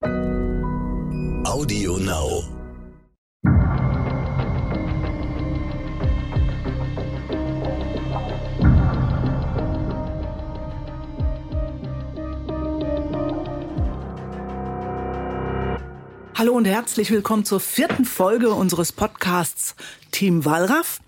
Audio Now. Hallo und herzlich willkommen zur vierten Folge unseres Podcasts Team Wallraff.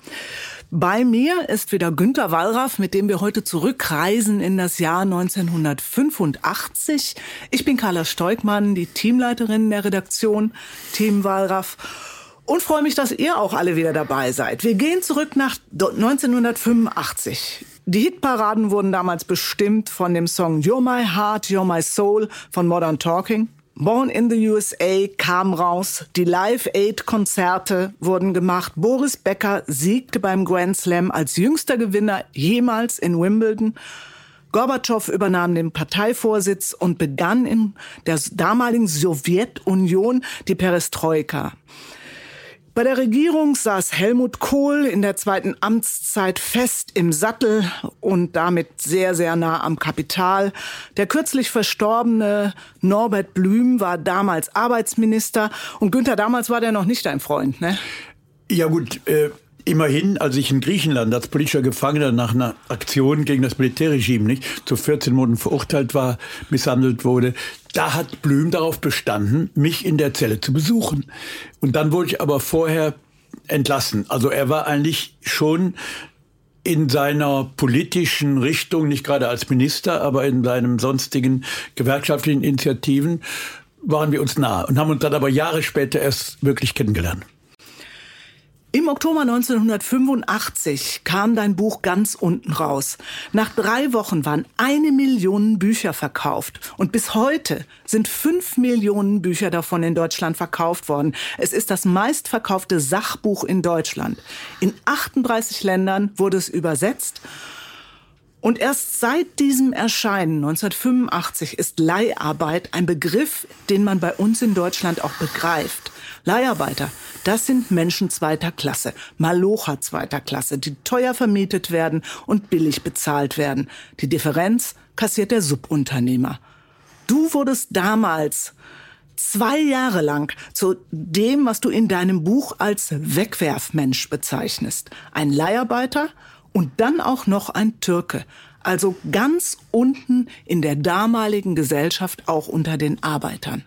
Bei mir ist wieder Günter Wallraff, mit dem wir heute zurückreisen in das Jahr 1985. Ich bin Carla Steugmann, die Teamleiterin der Redaktion Team Wallraff und freue mich, dass ihr auch alle wieder dabei seid. Wir gehen zurück nach 1985. Die Hitparaden wurden damals bestimmt von dem Song You're My Heart, You're My Soul von Modern Talking. Born in the USA kam raus, die Live-Aid-Konzerte wurden gemacht. Boris Becker siegte beim Grand Slam als jüngster Gewinner jemals in Wimbledon. Gorbatschow übernahm den Parteivorsitz und begann in der damaligen Sowjetunion die Perestroika. Bei der Regierung saß Helmut Kohl in der zweiten Amtszeit fest im Sattel und damit sehr, sehr nah am Kapital. Der kürzlich verstorbene Norbert Blüm war damals Arbeitsminister und Günther, damals war der noch nicht dein Freund, ne? Ja gut, äh, Immerhin, als ich in Griechenland als politischer Gefangener nach einer Aktion gegen das Militärregime nicht zu 14 Monaten verurteilt war, misshandelt wurde, da hat Blüm darauf bestanden, mich in der Zelle zu besuchen. Und dann wurde ich aber vorher entlassen. Also er war eigentlich schon in seiner politischen Richtung, nicht gerade als Minister, aber in seinen sonstigen gewerkschaftlichen Initiativen, waren wir uns nah und haben uns dann aber Jahre später erst wirklich kennengelernt. Im Oktober 1985 kam dein Buch ganz unten raus. Nach drei Wochen waren eine Million Bücher verkauft. Und bis heute sind fünf Millionen Bücher davon in Deutschland verkauft worden. Es ist das meistverkaufte Sachbuch in Deutschland. In 38 Ländern wurde es übersetzt. Und erst seit diesem Erscheinen 1985 ist Leiharbeit ein Begriff, den man bei uns in Deutschland auch begreift. Leiharbeiter, das sind Menschen zweiter Klasse, Malocher zweiter Klasse, die teuer vermietet werden und billig bezahlt werden. Die Differenz kassiert der Subunternehmer. Du wurdest damals zwei Jahre lang zu dem, was du in deinem Buch als Wegwerfmensch bezeichnest. Ein Leiharbeiter und dann auch noch ein Türke. Also ganz unten in der damaligen Gesellschaft auch unter den Arbeitern.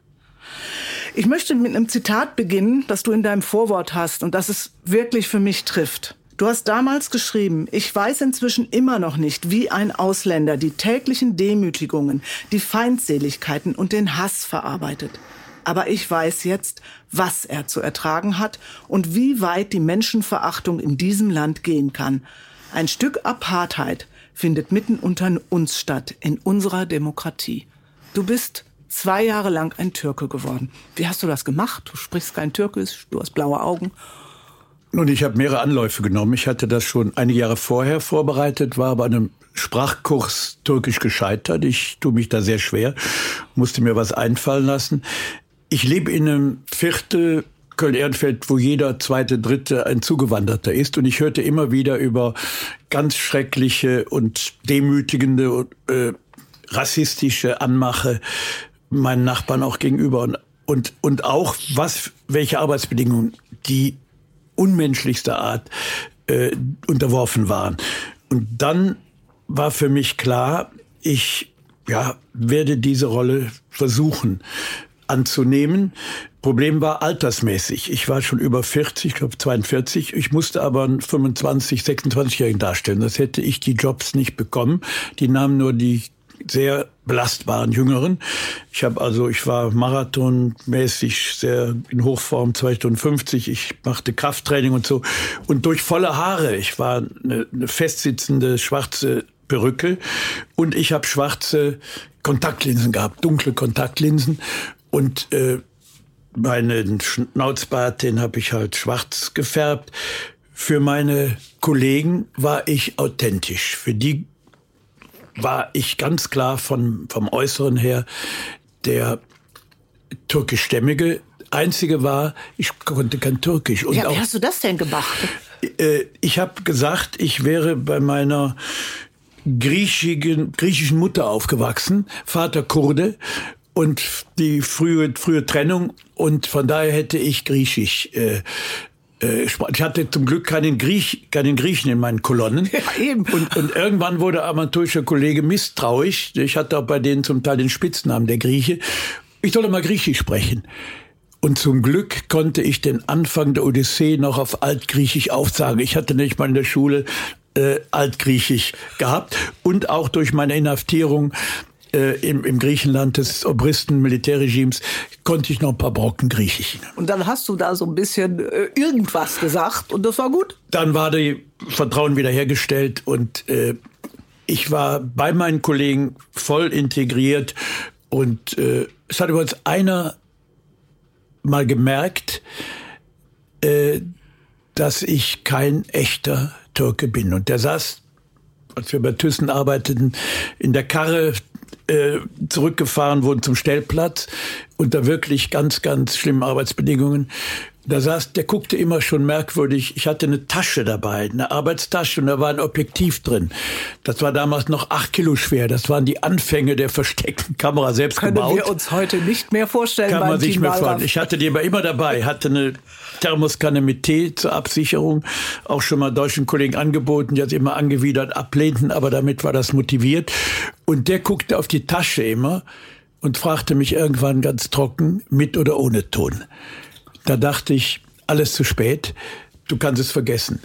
Ich möchte mit einem Zitat beginnen, das du in deinem Vorwort hast und das es wirklich für mich trifft. Du hast damals geschrieben, ich weiß inzwischen immer noch nicht, wie ein Ausländer die täglichen Demütigungen, die Feindseligkeiten und den Hass verarbeitet. Aber ich weiß jetzt, was er zu ertragen hat und wie weit die Menschenverachtung in diesem Land gehen kann. Ein Stück Apartheid findet mitten unter uns statt, in unserer Demokratie. Du bist zwei Jahre lang ein Türke geworden. Wie hast du das gemacht? Du sprichst kein Türkisch, du hast blaue Augen. Nun, ich habe mehrere Anläufe genommen. Ich hatte das schon einige Jahre vorher vorbereitet, war bei einem Sprachkurs Türkisch gescheitert. Ich tue mich da sehr schwer, musste mir was einfallen lassen. Ich lebe in einem Viertel Köln-Ehrenfeld, wo jeder zweite, dritte ein Zugewanderter ist. Und ich hörte immer wieder über ganz schreckliche und demütigende, äh, rassistische Anmache meinen Nachbarn auch gegenüber und, und, und auch was, welche Arbeitsbedingungen die unmenschlichster Art äh, unterworfen waren. Und dann war für mich klar, ich ja, werde diese Rolle versuchen anzunehmen. Problem war altersmäßig. Ich war schon über 40, ich glaube 42. Ich musste aber einen 25, 26-Jährigen darstellen. Das hätte ich die Jobs nicht bekommen. Die nahmen nur die sehr belastbaren Jüngeren. Ich habe also, ich war marathonmäßig sehr in Hochform, 2 Stunden 50. Ich machte Krafttraining und so. Und durch volle Haare. Ich war eine, eine festsitzende schwarze Perücke und ich habe schwarze Kontaktlinsen gehabt, dunkle Kontaktlinsen. Und äh, meinen Schnauzbart, den habe ich halt schwarz gefärbt. Für meine Kollegen war ich authentisch. Für die war ich ganz klar von, vom Äußeren her der türkischstämmige. Einzige war, ich konnte kein Türkisch. Und ja, wie hast du das denn gemacht? Äh, ich habe gesagt, ich wäre bei meiner griechischen, griechischen Mutter aufgewachsen, Vater Kurde. und die frühe, frühe Trennung. Und von daher hätte ich Griechisch äh, äh, ich hatte zum Glück keinen, Griech, keinen Griechen in meinen Kolonnen. Ja. Und, und irgendwann wurde der amatörische Kollege misstrauisch. Ich hatte auch bei denen zum Teil den Spitznamen der Grieche. Ich sollte mal Griechisch sprechen. Und zum Glück konnte ich den Anfang der Odyssee noch auf Altgriechisch aufsagen. Ich hatte nicht mal in der Schule äh, Altgriechisch gehabt und auch durch meine Inhaftierung äh, im, im Griechenland des Obristen Militärregimes konnte ich noch ein paar Brocken Griechisch. Und dann hast du da so ein bisschen äh, irgendwas gesagt und das war gut? Dann war die Vertrauen wiederhergestellt und äh, ich war bei meinen Kollegen voll integriert und äh, es hat übrigens einer mal gemerkt, äh, dass ich kein echter Türke bin. Und der saß, als wir bei Thyssen arbeiteten, in der Karre äh, zurückgefahren wurden zum Stellplatz unter wirklich ganz, ganz schlimmen Arbeitsbedingungen. Da saß, der guckte immer schon merkwürdig. Ich hatte eine Tasche dabei, eine Arbeitstasche und da war ein Objektiv drin. Das war damals noch acht Kilo schwer. Das waren die Anfänge der versteckten Kamera selbst Können gebaut. wir uns heute nicht mehr vorstellen. Kann man sich mehr vorstellen. Ich hatte die aber immer dabei, hatte eine Thermoskanne mit Tee zur Absicherung, auch schon mal deutschen Kollegen angeboten, die hat immer angewidert, ablehnten, aber damit war das motiviert. Und der guckte auf die Tasche immer und fragte mich irgendwann ganz trocken, mit oder ohne Ton. Da dachte ich, alles zu spät, du kannst es vergessen.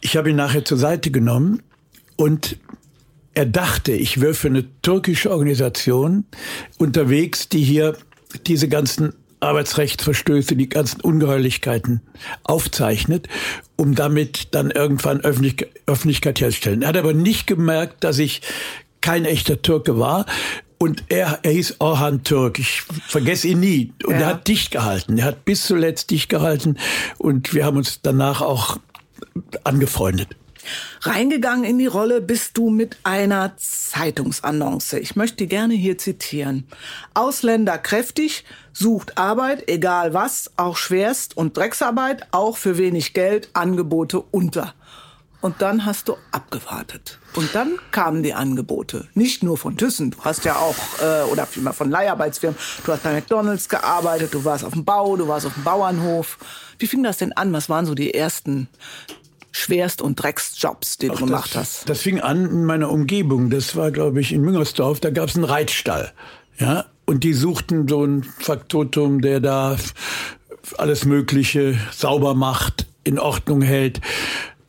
Ich habe ihn nachher zur Seite genommen und er dachte, ich wäre für eine türkische Organisation unterwegs, die hier diese ganzen Arbeitsrechtsverstöße, die ganzen Ungeheuerlichkeiten aufzeichnet, um damit dann irgendwann Öffentlich Öffentlichkeit herzustellen. Er hat aber nicht gemerkt, dass ich kein echter Türke war und er, er hieß Orhan Türk. Ich vergesse ihn nie. Und ja. er hat dicht gehalten. Er hat bis zuletzt dicht gehalten. Und wir haben uns danach auch angefreundet. Reingegangen in die Rolle bist du mit einer Zeitungsannonce. Ich möchte die gerne hier zitieren. Ausländer kräftig, sucht Arbeit, egal was, auch Schwerst- und Drecksarbeit, auch für wenig Geld, Angebote unter. Und dann hast du abgewartet. Und dann kamen die Angebote. Nicht nur von Thyssen. Du hast ja auch, äh, oder vielmehr von Leiharbeitsfirmen. Du hast bei McDonalds gearbeitet, du warst auf dem Bau, du warst auf dem Bauernhof. Wie fing das denn an? Was waren so die ersten Schwerst- und Drecksjobs, die Ach, du gemacht das, hast? Das fing an in meiner Umgebung. Das war, glaube ich, in Müngersdorf. Da gab es einen Reitstall. Ja, und die suchten so einen Faktotum, der da alles Mögliche sauber macht, in Ordnung hält.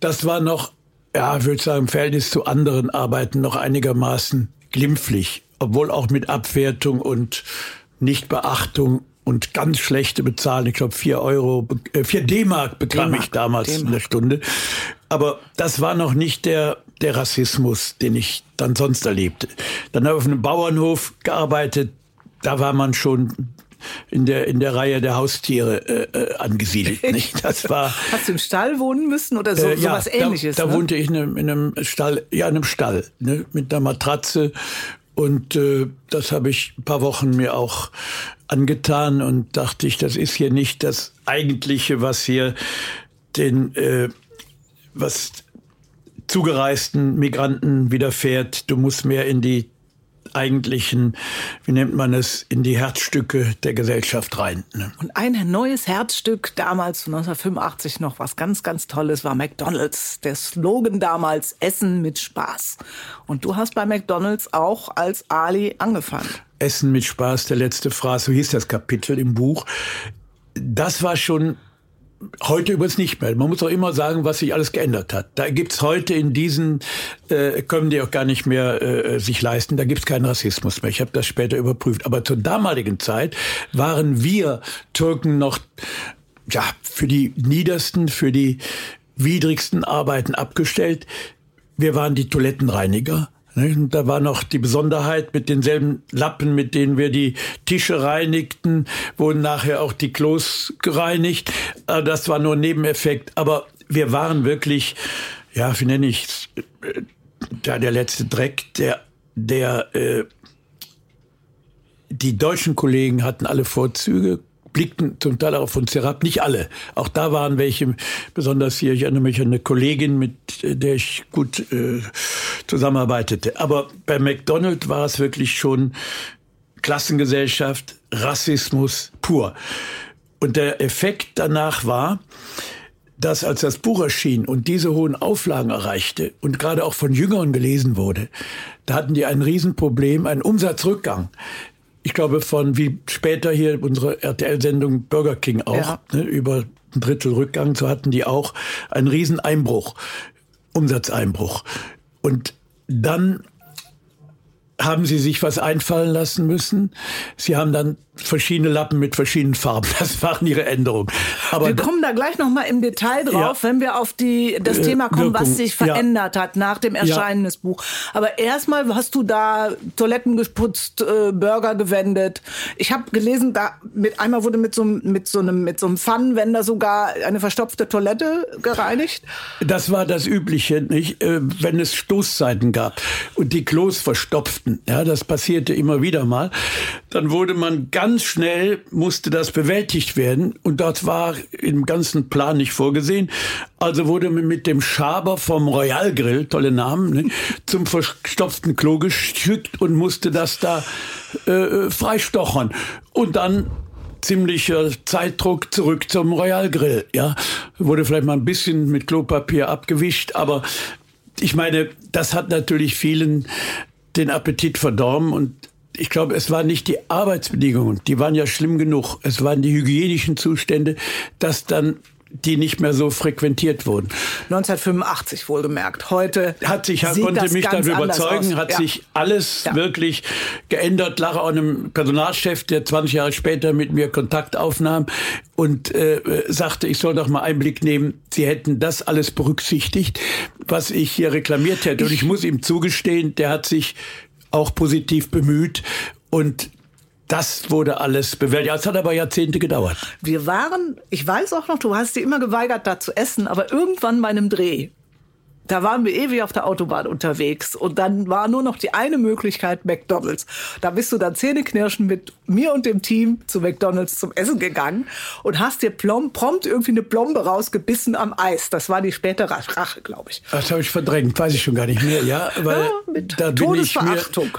Das war noch, ja, würde ich sagen, im Verhältnis zu anderen Arbeiten noch einigermaßen glimpflich, obwohl auch mit Abwertung und Nichtbeachtung und ganz schlechte Bezahlung. Ich glaube, vier Euro, äh, vier D-Mark bekam ich damals in der Stunde. Aber das war noch nicht der, der Rassismus, den ich dann sonst erlebte. Dann habe ich auf einem Bauernhof gearbeitet. Da war man schon in der in der Reihe der Haustiere äh, äh angesiedelt. Nicht? Das war. Hast du im Stall wohnen müssen oder so, äh, ja, sowas Ähnliches? Da, da ne? wohnte ich in einem, in einem Stall, ja, in einem Stall, ne, mit einer Matratze und äh, das habe ich ein paar Wochen mir auch angetan und dachte ich, das ist hier nicht das Eigentliche, was hier den äh, was zugereisten Migranten widerfährt. Du musst mehr in die eigentlichen, wie nennt man es, in die Herzstücke der Gesellschaft rein. Ne? Und ein neues Herzstück damals 1985 noch was ganz, ganz Tolles war McDonald's. Der Slogan damals Essen mit Spaß. Und du hast bei McDonald's auch als Ali angefangen. Essen mit Spaß, der letzte Phrase, so hieß das Kapitel im Buch. Das war schon Heute übrigens nicht mehr. Man muss auch immer sagen, was sich alles geändert hat. Da gibt's heute in diesen, äh, können die auch gar nicht mehr äh, sich leisten, da gibt's keinen Rassismus mehr. Ich habe das später überprüft. Aber zur damaligen Zeit waren wir Türken noch ja, für die niedersten, für die widrigsten Arbeiten abgestellt. Wir waren die Toilettenreiniger. Und da war noch die Besonderheit mit denselben Lappen, mit denen wir die Tische reinigten, wurden nachher auch die Klos gereinigt. Äh, das war nur ein Nebeneffekt. Aber wir waren wirklich, ja, wie nenne ich da der letzte Dreck, der, der, äh, die deutschen Kollegen hatten alle Vorzüge, blickten zum Teil auch von herab. Nicht alle. Auch da waren welche, besonders hier, ich erinnere mich an eine Kollegin, mit der ich gut äh, zusammenarbeitete. Aber bei McDonald's war es wirklich schon Klassengesellschaft, Rassismus pur. Und der Effekt danach war, dass als das Buch erschien und diese hohen Auflagen erreichte und gerade auch von Jüngeren gelesen wurde, da hatten die ein Riesenproblem, einen Umsatzrückgang. Ich glaube von, wie später hier unsere RTL-Sendung Burger King auch, ja. ne, über ein Drittel Rückgang, so hatten die auch einen Rieseneinbruch, Umsatzeinbruch. Und dann haben sie sich was einfallen lassen müssen. Sie haben dann verschiedene Lappen mit verschiedenen Farben. Das waren ihre Änderungen. Aber wir kommen da gleich noch mal im Detail drauf, ja, wenn wir auf die, das äh, Thema kommen, Wirkung, was sich verändert ja. hat nach dem Erscheinen ja. des Buchs. Aber erstmal hast du da Toiletten gesputzt, äh, Burger gewendet. Ich habe gelesen, da mit einmal wurde mit so, mit so einem mit so einem Pfannenwender sogar eine verstopfte Toilette gereinigt. Das war das Übliche, nicht? Äh, wenn es Stoßzeiten gab und die Klos verstopften. Ja, das passierte immer wieder mal. Dann wurde man ganz ganz schnell musste das bewältigt werden und dort war im ganzen Plan nicht vorgesehen. Also wurde mit dem Schaber vom Royal Grill, tolle Namen, ne, zum verstopften Klo geschickt und musste das da äh, freistochern. Und dann ziemlicher Zeitdruck zurück zum Royal Grill. Ja, wurde vielleicht mal ein bisschen mit Klopapier abgewischt, aber ich meine, das hat natürlich vielen den Appetit verdorben und ich glaube, es waren nicht die Arbeitsbedingungen, die waren ja schlimm genug. Es waren die hygienischen Zustände, dass dann die nicht mehr so frequentiert wurden. 1985 wohlgemerkt. Heute hat sich sieht konnte mich dann überzeugen, hat ja. sich alles ja. wirklich geändert. Lag auch einem Personalchef, der 20 Jahre später mit mir Kontakt aufnahm und äh, sagte, ich soll doch mal Einblick nehmen. Sie hätten das alles berücksichtigt, was ich hier reklamiert hätte. Und ich muss ihm zugestehen, der hat sich auch positiv bemüht und das wurde alles bewältigt. Es hat aber Jahrzehnte gedauert. Wir waren, ich weiß auch noch, du hast dir immer geweigert, da zu essen, aber irgendwann bei einem Dreh da waren wir ewig auf der Autobahn unterwegs und dann war nur noch die eine Möglichkeit McDonald's. Da bist du dann zähneknirschen mit mir und dem Team zu McDonald's zum Essen gegangen und hast dir plomb, prompt irgendwie eine Plombe rausgebissen am Eis. Das war die spätere Rache, glaube ich. Das habe ich verdrängt, weiß ich schon gar nicht mehr. Ja, weil ja, da bin ich mir,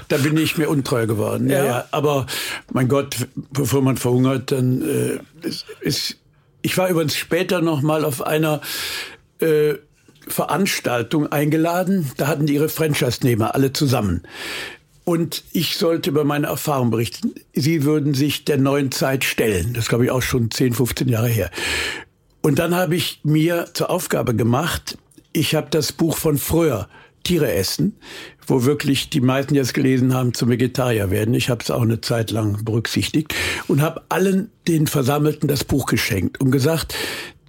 da bin ich mir untreu geworden. Ja, ja. ja. Aber mein Gott, bevor man verhungert, dann äh, ist, ist ich war übrigens später noch mal auf einer äh, Veranstaltung eingeladen. Da hatten die ihre Franchise-Nehmer alle zusammen. Und ich sollte über meine Erfahrung berichten. Sie würden sich der neuen Zeit stellen. Das glaube ich auch schon 10, 15 Jahre her. Und dann habe ich mir zur Aufgabe gemacht, ich habe das Buch von früher, Tiere essen, wo wirklich die meisten, die es gelesen haben, zum Vegetarier werden. Ich habe es auch eine Zeit lang berücksichtigt und habe allen den Versammelten das Buch geschenkt und gesagt,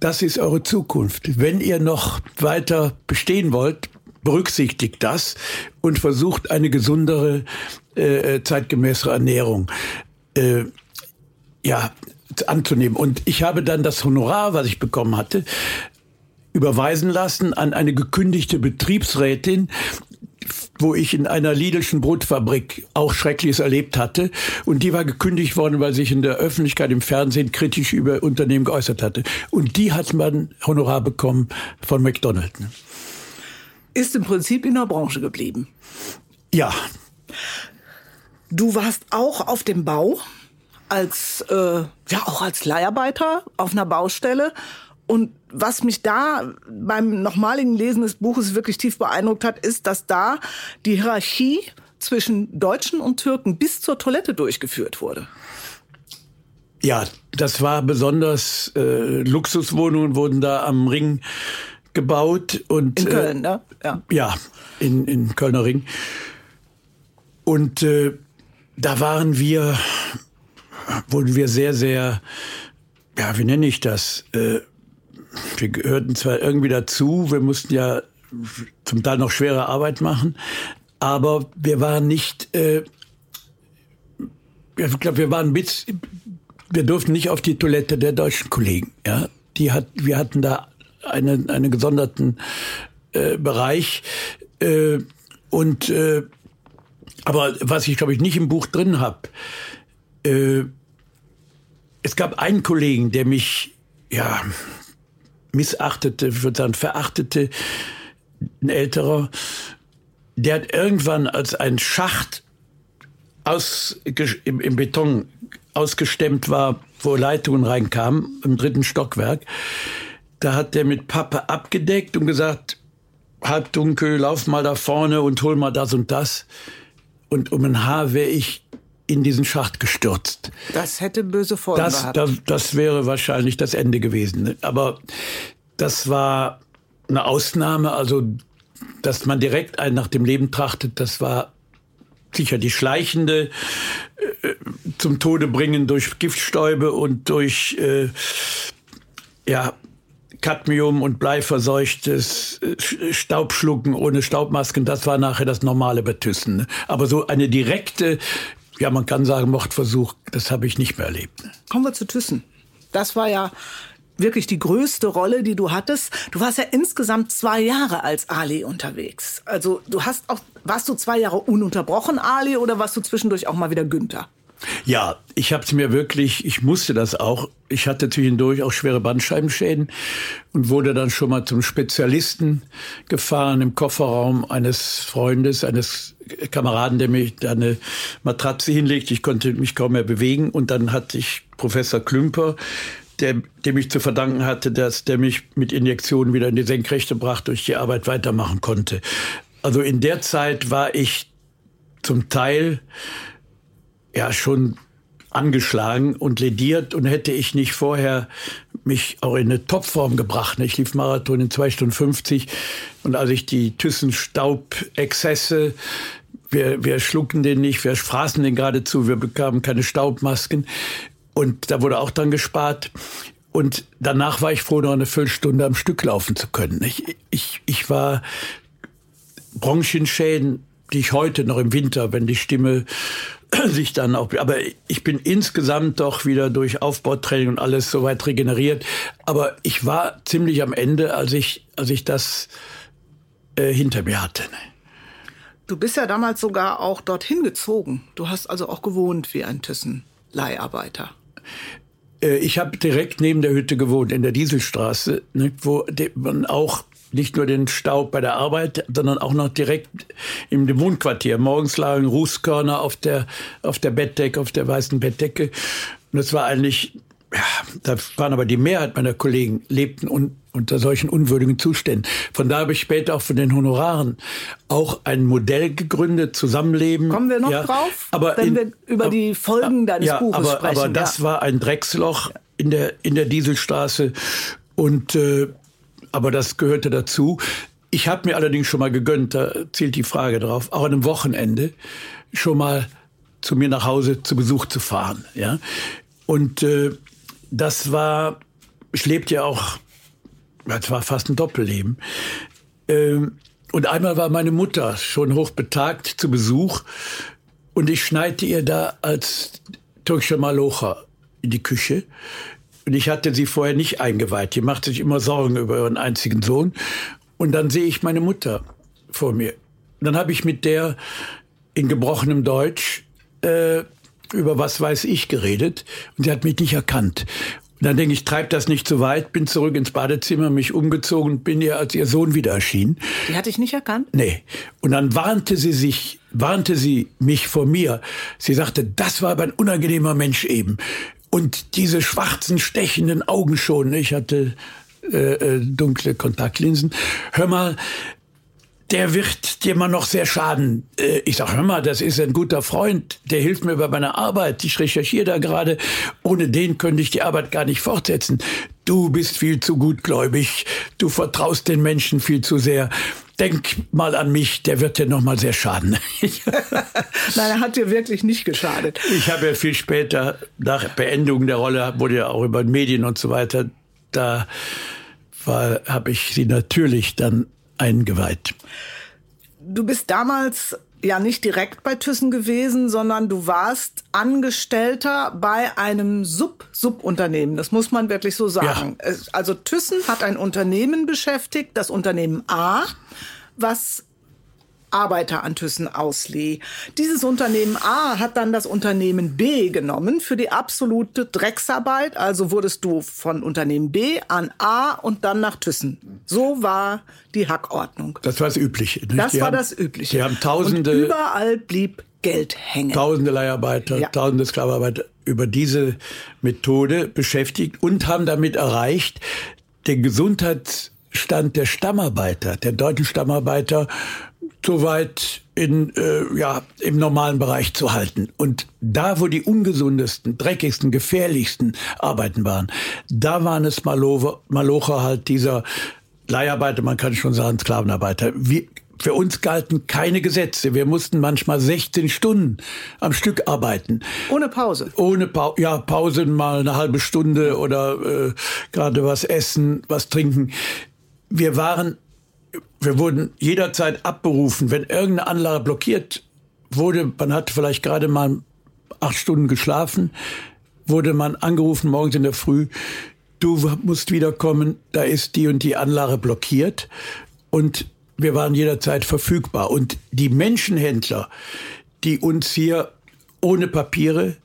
das ist eure Zukunft. Wenn ihr noch weiter bestehen wollt, berücksichtigt das und versucht eine gesundere, äh, zeitgemäßere Ernährung äh, ja, anzunehmen. Und ich habe dann das Honorar, was ich bekommen hatte, überweisen lassen an eine gekündigte Betriebsrätin, wo ich in einer Lidlschen Brotfabrik auch Schreckliches erlebt hatte. Und die war gekündigt worden, weil sich in der Öffentlichkeit im Fernsehen kritisch über Unternehmen geäußert hatte. Und die hat man Honorar bekommen von McDonald's. Ist im Prinzip in der Branche geblieben. Ja. Du warst auch auf dem Bau als äh, ja auch als Leiharbeiter auf einer Baustelle und was mich da beim nochmaligen Lesen des Buches wirklich tief beeindruckt hat, ist, dass da die Hierarchie zwischen Deutschen und Türken bis zur Toilette durchgeführt wurde. Ja, das war besonders äh, Luxuswohnungen wurden da am Ring gebaut und in Köln, äh, ne? Ja, ja in, in Kölner Ring. Und äh, da waren wir, wurden wir sehr, sehr, ja, wie nenne ich das? Äh, wir gehörten zwar irgendwie dazu, wir mussten ja zum Teil noch schwere Arbeit machen, aber wir waren nicht, äh, ich glaube, wir waren mit, wir durften nicht auf die Toilette der deutschen Kollegen. Ja, die hat, wir hatten da einen, einen gesonderten äh, Bereich äh, und äh, aber was ich glaube ich nicht im Buch drin habe, äh, es gab einen Kollegen, der mich ja missachtete, ich würde sagen, verachtete, ein älterer, der hat irgendwann als ein Schacht aus, im, im Beton ausgestemmt war, wo Leitungen reinkamen, im dritten Stockwerk. Da hat der mit Pappe abgedeckt und gesagt, halb dunkel, lauf mal da vorne und hol mal das und das. Und um ein Haar wäre ich in diesen Schacht gestürzt. Das hätte böse Folgen das, gehabt. Das, das wäre wahrscheinlich das Ende gewesen. Aber das war eine Ausnahme. Also, dass man direkt einen nach dem Leben trachtet, das war sicher die schleichende äh, zum Tode bringen durch Giftstäube und durch äh, ja Cadmium und Bleiverseuchtes äh, Staubschlucken ohne Staubmasken, das war nachher das normale bei Thyssen. Ne? Aber so eine direkte, ja man kann sagen Mordversuch, das habe ich nicht mehr erlebt. Kommen wir zu Thyssen. Das war ja wirklich die größte Rolle, die du hattest. Du warst ja insgesamt zwei Jahre als Ali unterwegs. Also du hast auch, warst du zwei Jahre ununterbrochen Ali oder warst du zwischendurch auch mal wieder Günther? Ja, ich habe es mir wirklich, ich musste das auch. Ich hatte zwischendurch auch schwere Bandscheibenschäden und wurde dann schon mal zum Spezialisten gefahren im Kofferraum eines Freundes, eines Kameraden, der mich da eine Matratze hinlegt. Ich konnte mich kaum mehr bewegen und dann hatte ich Professor Klümper, der, dem ich zu verdanken hatte, dass der mich mit Injektionen wieder in die Senkrechte brachte ich die Arbeit weitermachen konnte. Also in der Zeit war ich zum Teil ja schon angeschlagen und lediert und hätte ich nicht vorher mich auch in eine Topform gebracht. Ich lief Marathon in zwei Stunden 50 und als ich die Thyssen-Staubexzesse wir, wir schlucken den nicht, wir fraßen den geradezu, wir bekamen keine Staubmasken. Und da wurde auch dann gespart. Und danach war ich froh, noch eine Viertelstunde am Stück laufen zu können. Ich, ich, ich war Bronchienschäden, die ich heute noch im Winter, wenn die Stimme sich dann auch, aber ich bin insgesamt doch wieder durch Aufbautraining und alles soweit regeneriert. Aber ich war ziemlich am Ende, als ich, als ich das äh, hinter mir hatte. Du bist ja damals sogar auch dorthin gezogen. Du hast also auch gewohnt wie ein Thyssen-Leiharbeiter. Äh, ich habe direkt neben der Hütte gewohnt, in der Dieselstraße, ne, wo man auch nicht nur den Staub bei der Arbeit, sondern auch noch direkt im Wohnquartier. Morgens lagen Rußkörner auf der, auf der Bettdecke, auf der weißen Bettdecke. Und es war eigentlich ja, da waren aber die Mehrheit meiner Kollegen lebten un, unter solchen unwürdigen Zuständen. Von da habe ich später auch von den Honoraren auch ein Modell gegründet, Zusammenleben. Kommen wir noch ja, drauf, aber wenn in, wir über die Folgen deines ja, Buches aber, sprechen. Aber das ja. war ein Drecksloch in der in der Dieselstraße und äh, aber das gehörte dazu. Ich habe mir allerdings schon mal gegönnt, da zielt die Frage drauf, auch an einem Wochenende schon mal zu mir nach Hause zu Besuch zu fahren, ja. Und äh, das war, ich lebte ja auch, das war fast ein Doppelleben. Ähm, und einmal war meine Mutter schon hochbetagt zu Besuch und ich schneite ihr da als türkischer Malocha in die Küche. Und ich hatte sie vorher nicht eingeweiht. Die machte sich immer Sorgen über ihren einzigen Sohn. Und dann sehe ich meine Mutter vor mir. Und dann habe ich mit der in gebrochenem Deutsch äh, über was weiß ich geredet und sie hat mich nicht erkannt. Und dann denke ich, treib das nicht zu weit, bin zurück ins Badezimmer, mich umgezogen bin ihr, als ihr Sohn wieder erschien. Die hatte ich nicht erkannt? Nee. Und dann warnte sie sich, warnte sie mich vor mir. Sie sagte, das war aber ein unangenehmer Mensch eben. Und diese schwarzen, stechenden Augen schon. Ich hatte äh, äh dunkle Kontaktlinsen. Hör mal, der wird dir mal noch sehr schaden. Äh, ich sag, hör mal, das ist ein guter Freund, der hilft mir bei meiner Arbeit. Ich recherchiere da gerade. Ohne den könnte ich die Arbeit gar nicht fortsetzen. Du bist viel zu gutgläubig. Du vertraust den Menschen viel zu sehr. Denk mal an mich, der wird dir noch mal sehr schaden. Nein, er hat dir wirklich nicht geschadet. Ich habe ja viel später, nach Beendigung der Rolle, wurde ja auch über Medien und so weiter, da habe ich sie natürlich dann eingeweiht. Du bist damals ja nicht direkt bei Thyssen gewesen, sondern du warst Angestellter bei einem Sub-Subunternehmen. Das muss man wirklich so sagen. Ja. Also Thyssen hat ein Unternehmen beschäftigt, das Unternehmen A, was Arbeiter an Thyssen auslieh. Dieses Unternehmen A hat dann das Unternehmen B genommen für die absolute Drecksarbeit. Also wurdest du von Unternehmen B an A und dann nach Thyssen. So war die Hackordnung. Das war das Übliche. Nicht? Das die war haben, das Übliche. Sie haben Tausende. Und überall blieb Geld hängen. Tausende Leiharbeiter, ja. tausende Sklavenarbeiter über diese Methode beschäftigt und haben damit erreicht, den Gesundheitsstand der Stammarbeiter, der deutschen Stammarbeiter, soweit in, äh, ja, im normalen Bereich zu halten. Und da, wo die ungesundesten, dreckigsten, gefährlichsten Arbeiten waren, da waren es Malocher halt dieser Leiharbeiter, man kann schon sagen Sklavenarbeiter. Wir, für uns galten keine Gesetze. Wir mussten manchmal 16 Stunden am Stück arbeiten. Ohne Pause? Ohne Pause. Ja, Pause mal eine halbe Stunde oder äh, gerade was essen, was trinken. Wir waren, wir wurden jederzeit abberufen. Wenn irgendeine Anlage blockiert wurde, man hat vielleicht gerade mal acht Stunden geschlafen, wurde man angerufen morgens in der Früh, du musst wiederkommen, da ist die und die Anlage blockiert. Und wir waren jederzeit verfügbar. Und die Menschenhändler, die uns hier ohne Papiere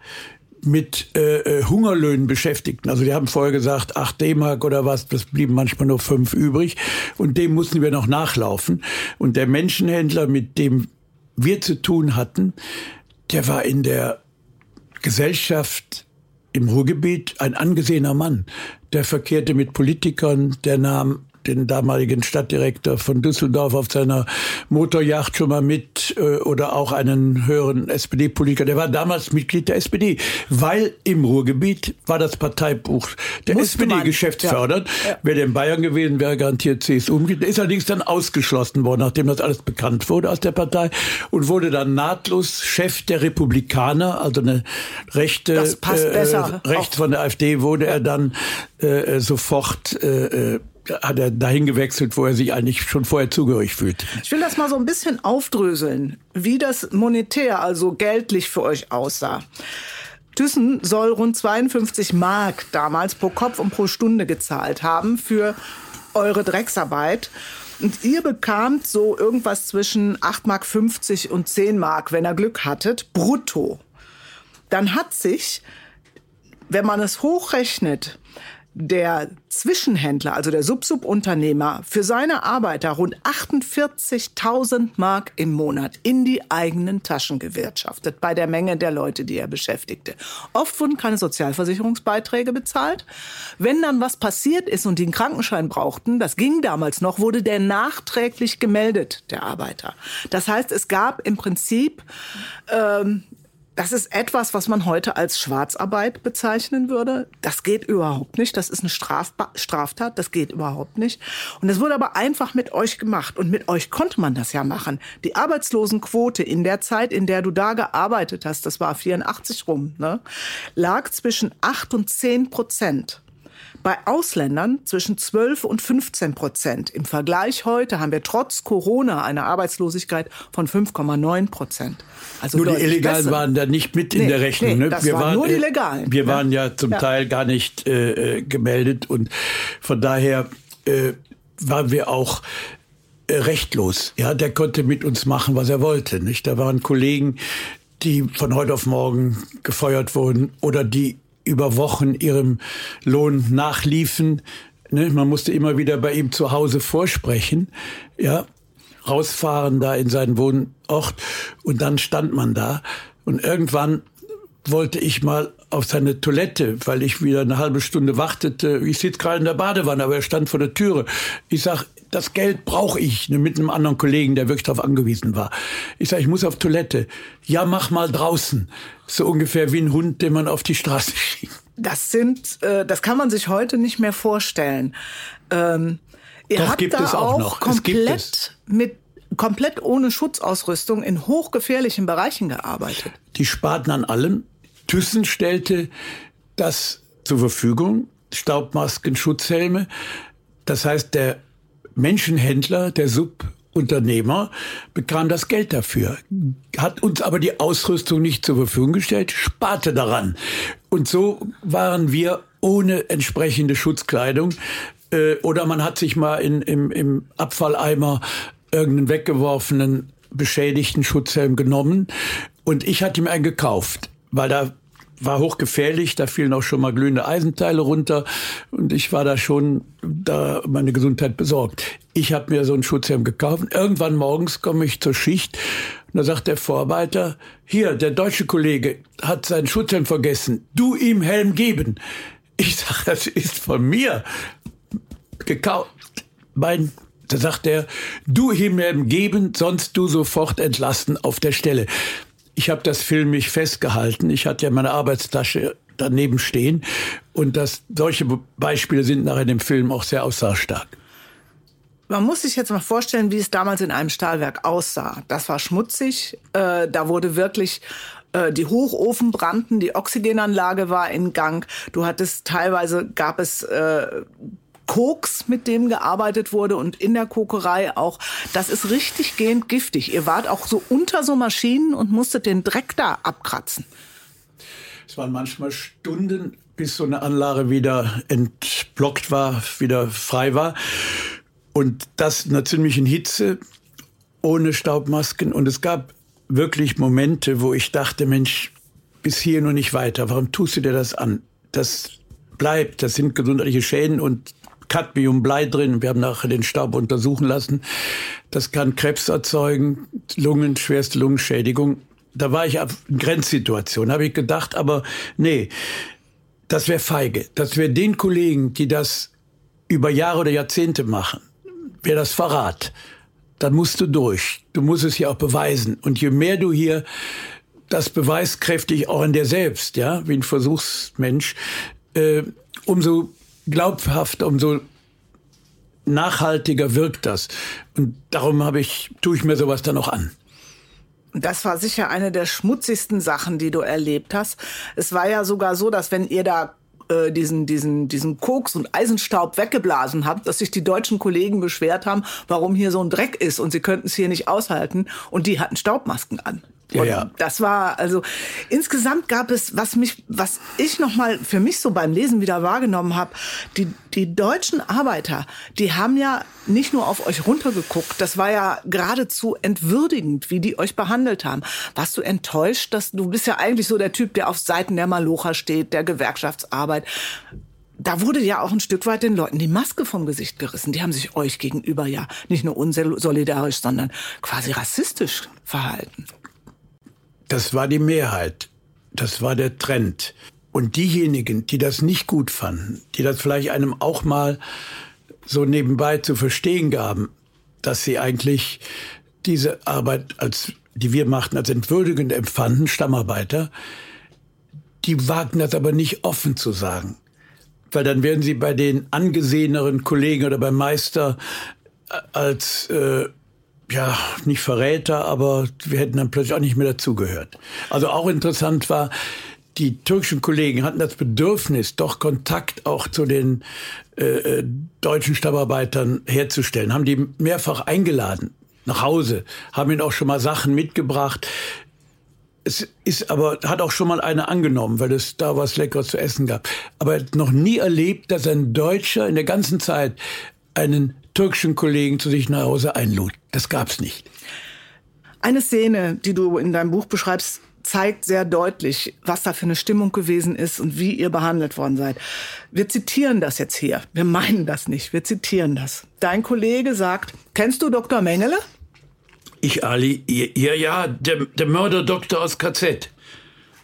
mit äh, äh Hungerlöhnen beschäftigten. Also die haben vorher gesagt, acht D-Mark oder was, das blieben manchmal nur fünf übrig. Und dem mussten wir noch nachlaufen. Und der Menschenhändler, mit dem wir zu tun hatten, der war in der Gesellschaft im Ruhrgebiet ein angesehener Mann. Der verkehrte mit Politikern, der nahm den damaligen Stadtdirektor von Düsseldorf auf seiner Motorjacht schon mal mit äh, oder auch einen höheren SPD-Politiker. Der war damals Mitglied der SPD, weil im Ruhrgebiet war das Parteibuch der SPD geschäftsfördernd. Ja. Ja. Wäre in Bayern gewesen, wäre garantiert CSU. Der ist allerdings dann ausgeschlossen worden, nachdem das alles bekannt wurde aus der Partei und wurde dann nahtlos Chef der Republikaner, also eine rechte, das passt äh, besser. rechts von der AfD wurde er dann äh, sofort äh, äh hat er dahin gewechselt, wo er sich eigentlich schon vorher zugehörig fühlt. Ich will das mal so ein bisschen aufdröseln, wie das monetär, also geldlich für euch aussah. Thyssen soll rund 52 Mark damals pro Kopf und pro Stunde gezahlt haben für eure Drecksarbeit. Und ihr bekamt so irgendwas zwischen 8,50 Mark und 10 Mark, wenn ihr Glück hattet, brutto. Dann hat sich, wenn man es hochrechnet, der Zwischenhändler, also der Subsubunternehmer, für seine Arbeiter rund 48.000 Mark im Monat in die eigenen Taschen gewirtschaftet, bei der Menge der Leute, die er beschäftigte. Oft wurden keine Sozialversicherungsbeiträge bezahlt. Wenn dann was passiert ist und die einen Krankenschein brauchten, das ging damals noch, wurde der nachträglich gemeldet, der Arbeiter. Das heißt, es gab im Prinzip ähm, das ist etwas, was man heute als Schwarzarbeit bezeichnen würde. Das geht überhaupt nicht. Das ist eine Strafba Straftat. Das geht überhaupt nicht. Und das wurde aber einfach mit euch gemacht. Und mit euch konnte man das ja machen. Die Arbeitslosenquote in der Zeit, in der du da gearbeitet hast, das war 84 rum, ne, lag zwischen 8 und 10 Prozent. Bei Ausländern zwischen 12 und 15 Prozent. Im Vergleich heute haben wir trotz Corona eine Arbeitslosigkeit von 5,9 Prozent. Also nur die Illegalen besser. waren da nicht mit in nee, der Rechnung. Nee, ne? das wir waren, nur die Legalen. Wir ja. waren ja zum ja. Teil gar nicht äh, äh, gemeldet und von daher äh, waren wir auch äh, rechtlos. Ja, der konnte mit uns machen, was er wollte. Nicht? Da waren Kollegen, die von heute auf morgen gefeuert wurden oder die über Wochen ihrem Lohn nachliefen. Ne? Man musste immer wieder bei ihm zu Hause vorsprechen, ja, rausfahren da in seinen Wohnort und dann stand man da und irgendwann wollte ich mal auf seine Toilette, weil ich wieder eine halbe Stunde wartete. Ich sitze gerade in der Badewanne, aber er stand vor der Türe. Ich sag, das Geld brauche ich, ne, mit einem anderen Kollegen, der wirklich darauf angewiesen war. Ich sage, ich muss auf Toilette. Ja, mach mal draußen. So ungefähr wie ein Hund, den man auf die Straße schiebt. Das sind, äh, das kann man sich heute nicht mehr vorstellen. Ähm, ihr Doch, habt gibt da es auch, auch noch. komplett mit komplett ohne Schutzausrüstung in hochgefährlichen Bereichen gearbeitet. Die sparten an allem. Thyssen stellte das zur Verfügung, Staubmasken, Schutzhelme. Das heißt, der Menschenhändler, der Subunternehmer, bekam das Geld dafür, hat uns aber die Ausrüstung nicht zur Verfügung gestellt, sparte daran. Und so waren wir ohne entsprechende Schutzkleidung. Äh, oder man hat sich mal in, im, im Abfalleimer irgendeinen weggeworfenen, beschädigten Schutzhelm genommen. Und ich hatte mir einen gekauft, weil da war hochgefährlich, da fielen auch schon mal glühende Eisenteile runter und ich war da schon da meine Gesundheit besorgt. Ich habe mir so einen Schutzhelm gekauft. Irgendwann morgens komme ich zur Schicht und da sagt der Vorarbeiter, hier, der deutsche Kollege hat seinen Schutzhelm vergessen, du ihm Helm geben. Ich sage, das ist von mir gekauft. Mein da sagt er, du ihm Helm geben, sonst du sofort entlassen auf der Stelle. Ich habe das filmisch festgehalten. Ich hatte ja meine Arbeitstasche daneben stehen. Und das, solche Beispiele sind nachher in dem Film auch sehr aussagstark. Man muss sich jetzt mal vorstellen, wie es damals in einem Stahlwerk aussah. Das war schmutzig. Äh, da wurde wirklich äh, die Hochofen brannten, die Oxygenanlage war in Gang. Du hattest teilweise gab es äh, Koks, mit dem gearbeitet wurde und in der Kokerei auch. Das ist richtig gehend giftig. Ihr wart auch so unter so Maschinen und musstet den Dreck da abkratzen. Es waren manchmal Stunden, bis so eine Anlage wieder entblockt war, wieder frei war. Und das in einer ziemlichen Hitze, ohne Staubmasken. Und es gab wirklich Momente, wo ich dachte, Mensch, bis hier nur nicht weiter. Warum tust du dir das an? Das bleibt, das sind gesundheitliche Schäden und Cadmium, Blei drin. Wir haben nachher den Staub untersuchen lassen. Das kann Krebs erzeugen, Lungen, schwerste Lungenschädigung. Da war ich auf Grenzsituation, habe ich gedacht, aber nee, das wäre feige. Das wäre den Kollegen, die das über Jahre oder Jahrzehnte machen, wäre das Verrat. Dann musst du durch. Du musst es ja auch beweisen. Und je mehr du hier das beweiskräftig auch in dir selbst, ja, wie ein Versuchsmensch, äh, umso glaubhaft, umso nachhaltiger wirkt das. Und darum habe ich, tue ich mir sowas dann auch an. Das war sicher eine der schmutzigsten Sachen, die du erlebt hast. Es war ja sogar so, dass wenn ihr da äh, diesen, diesen, diesen Koks und Eisenstaub weggeblasen habt, dass sich die deutschen Kollegen beschwert haben, warum hier so ein Dreck ist und sie könnten es hier nicht aushalten. Und die hatten Staubmasken an. Ja, ja. Das war also insgesamt gab es, was mich, was ich noch mal für mich so beim Lesen wieder wahrgenommen habe, die die deutschen Arbeiter, die haben ja nicht nur auf euch runtergeguckt, das war ja geradezu entwürdigend, wie die euch behandelt haben. Warst du enttäuscht, dass du bist ja eigentlich so der Typ, der auf Seiten der Malocher steht, der Gewerkschaftsarbeit da wurde ja auch ein Stück weit den Leuten die Maske vom Gesicht gerissen. Die haben sich euch gegenüber ja nicht nur unsolidarisch, sondern quasi rassistisch verhalten. Das war die Mehrheit. Das war der Trend. Und diejenigen, die das nicht gut fanden, die das vielleicht einem auch mal so nebenbei zu verstehen gaben, dass sie eigentlich diese Arbeit, als, die wir machten, als entwürdigend empfanden, Stammarbeiter, die wagten das aber nicht offen zu sagen. Weil dann werden sie bei den angeseheneren Kollegen oder beim Meister äh, als äh, ja, nicht Verräter, aber wir hätten dann plötzlich auch nicht mehr dazugehört. Also auch interessant war, die türkischen Kollegen hatten das Bedürfnis, doch Kontakt auch zu den äh, äh, deutschen Stammarbeitern herzustellen, haben die mehrfach eingeladen nach Hause, haben ihnen auch schon mal Sachen mitgebracht. Es ist aber, hat auch schon mal eine angenommen, weil es da was Leckeres zu essen gab. Aber er noch nie erlebt, dass ein Deutscher in der ganzen Zeit einen türkischen Kollegen zu sich nach Hause einlud. Das gab's nicht. Eine Szene, die du in deinem Buch beschreibst, zeigt sehr deutlich, was da für eine Stimmung gewesen ist und wie ihr behandelt worden seid. Wir zitieren das jetzt hier. Wir meinen das nicht. Wir zitieren das. Dein Kollege sagt, kennst du Dr. Mengele? Ich, Ali, ja, ja, der, der Mörderdoktor aus KZ.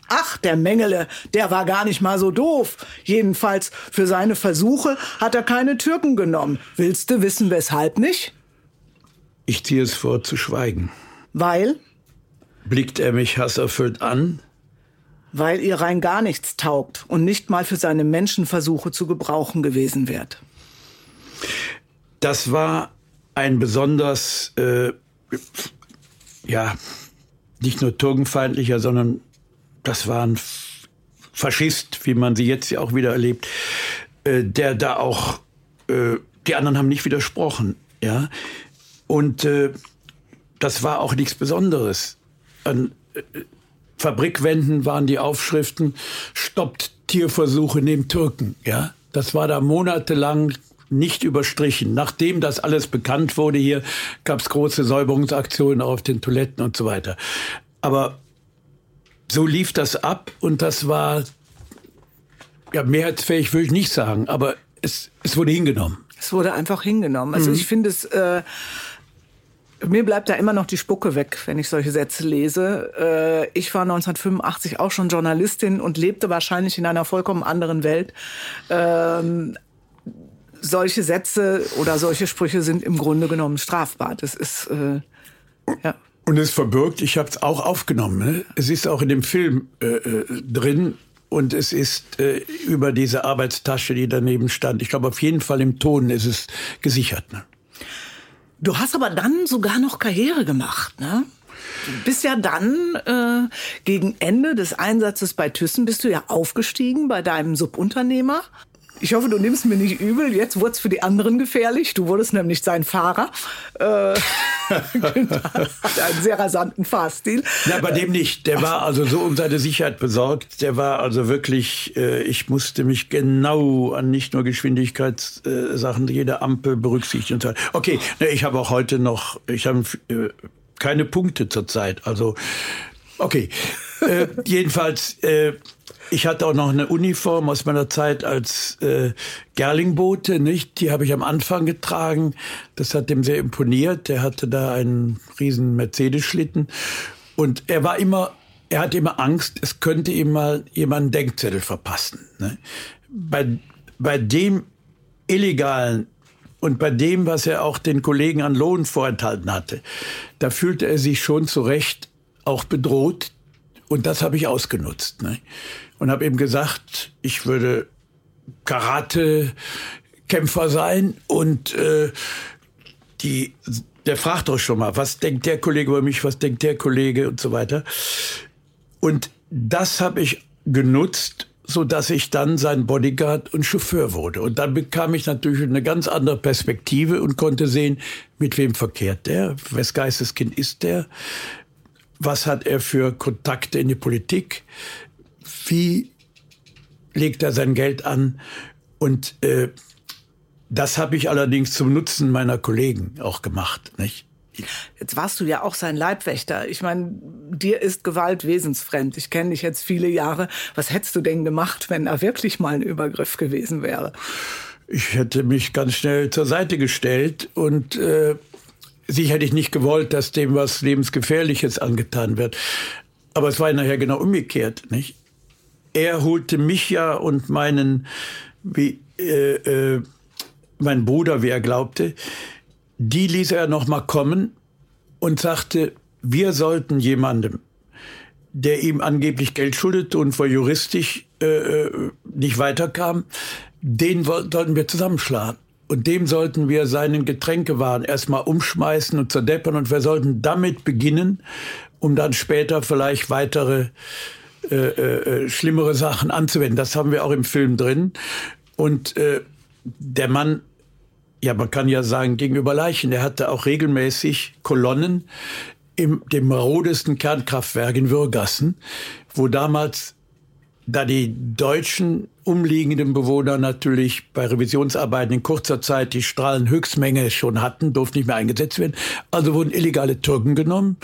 Ach, der Mengele, der war gar nicht mal so doof. Jedenfalls für seine Versuche hat er keine Türken genommen. Willst du wissen, weshalb nicht? Ich ziehe es vor zu schweigen. Weil? Blickt er mich hasserfüllt an? Weil ihr rein gar nichts taugt und nicht mal für seine Menschenversuche zu gebrauchen gewesen wärt. Das war ein besonders, äh, ja, nicht nur türkenfeindlicher, sondern das war ein Faschist, wie man sie jetzt ja auch wieder erlebt, äh, der da auch, äh, die anderen haben nicht widersprochen, ja. Und äh, das war auch nichts Besonderes. An äh, Fabrikwänden waren die Aufschriften, stoppt Tierversuche neben Türken, ja. Das war da monatelang nicht überstrichen. Nachdem das alles bekannt wurde hier, gab es große Säuberungsaktionen auf den Toiletten und so weiter. Aber so lief das ab und das war ja, mehrheitsfähig würde ich nicht sagen, aber es, es wurde hingenommen. Es wurde einfach hingenommen. Also mhm. ich finde es, äh, mir bleibt da immer noch die Spucke weg, wenn ich solche Sätze lese. Äh, ich war 1985 auch schon Journalistin und lebte wahrscheinlich in einer vollkommen anderen Welt. Ähm, solche Sätze oder solche Sprüche sind im Grunde genommen strafbar. Das ist äh, ja. Und es verbirgt, ich habe es auch aufgenommen. Ne? Es ist auch in dem Film äh, äh, drin und es ist äh, über diese Arbeitstasche, die daneben stand. Ich glaube, auf jeden Fall im Ton ist es gesichert. Ne? Du hast aber dann sogar noch Karriere gemacht, ne? Du bist ja dann äh, gegen Ende des Einsatzes bei Thyssen bist du ja aufgestiegen bei deinem Subunternehmer ich hoffe, du nimmst mir nicht übel. Jetzt wurde es für die anderen gefährlich. Du wurdest nämlich sein Fahrer. Äh, hat einen sehr rasanten Fahrstil. Ja, bei dem nicht. Der war also so um seine Sicherheit besorgt. Der war also wirklich, äh, ich musste mich genau an nicht nur Geschwindigkeitssachen, äh, jede Ampel berücksichtigen. Okay, ich habe auch heute noch, ich habe äh, keine Punkte zurzeit. Also, okay. Jedenfalls, ich hatte auch noch eine Uniform aus meiner Zeit als äh, Gerlingbote, nicht? Die habe ich am Anfang getragen. Das hat dem sehr imponiert. Der hatte da einen riesen Mercedes-Schlitten. Und er war immer, er hatte immer Angst, es könnte ihm mal jemand einen Denkzettel verpassen. Ne? Bei, bei dem illegalen und bei dem, was er auch den Kollegen an Lohn vorenthalten hatte, da fühlte er sich schon zu Recht auch bedroht. Und das habe ich ausgenutzt. Ne? Und habe ihm gesagt, ich würde Karate-Kämpfer sein und äh, die, der fragt doch schon mal, was denkt der Kollege über mich, was denkt der Kollege und so weiter. Und das habe ich genutzt, so dass ich dann sein Bodyguard und Chauffeur wurde. Und dann bekam ich natürlich eine ganz andere Perspektive und konnte sehen, mit wem verkehrt der, wes Geisteskind ist der, was hat er für Kontakte in die Politik, wie legt er sein Geld an? Und äh, das habe ich allerdings zum Nutzen meiner Kollegen auch gemacht. Nicht? Jetzt warst du ja auch sein Leibwächter. Ich meine, dir ist Gewalt wesensfremd. Ich kenne dich jetzt viele Jahre. Was hättest du denn gemacht, wenn da wirklich mal ein Übergriff gewesen wäre? Ich hätte mich ganz schnell zur Seite gestellt und äh, sicher hätte ich nicht gewollt, dass dem was lebensgefährliches angetan wird. Aber es war nachher genau umgekehrt, nicht? Er holte mich ja und meinen, wie, äh, äh, mein Bruder, wie er glaubte, die ließ er noch mal kommen und sagte, wir sollten jemandem, der ihm angeblich Geld schuldete und vor juristisch äh, äh, nicht weiterkam, den sollten wir zusammenschlagen. Und dem sollten wir seinen Getränkewaren erstmal umschmeißen und zerdeppern und wir sollten damit beginnen, um dann später vielleicht weitere äh, äh, schlimmere Sachen anzuwenden. Das haben wir auch im Film drin. Und äh, der Mann, ja, man kann ja sagen, gegenüber Leichen, der hatte auch regelmäßig Kolonnen im dem marodesten Kernkraftwerk in Würgassen, wo damals da die deutschen umliegenden Bewohner natürlich bei Revisionsarbeiten in kurzer Zeit die Strahlenhöchstmenge schon hatten, durften nicht mehr eingesetzt werden. Also wurden illegale Türken genommen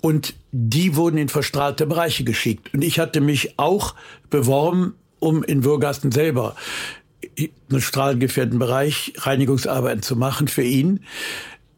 und die wurden in verstrahlte Bereiche geschickt. Und ich hatte mich auch beworben, um in Würgasten selber einen strahlengefährdeten Bereich Reinigungsarbeiten zu machen für ihn.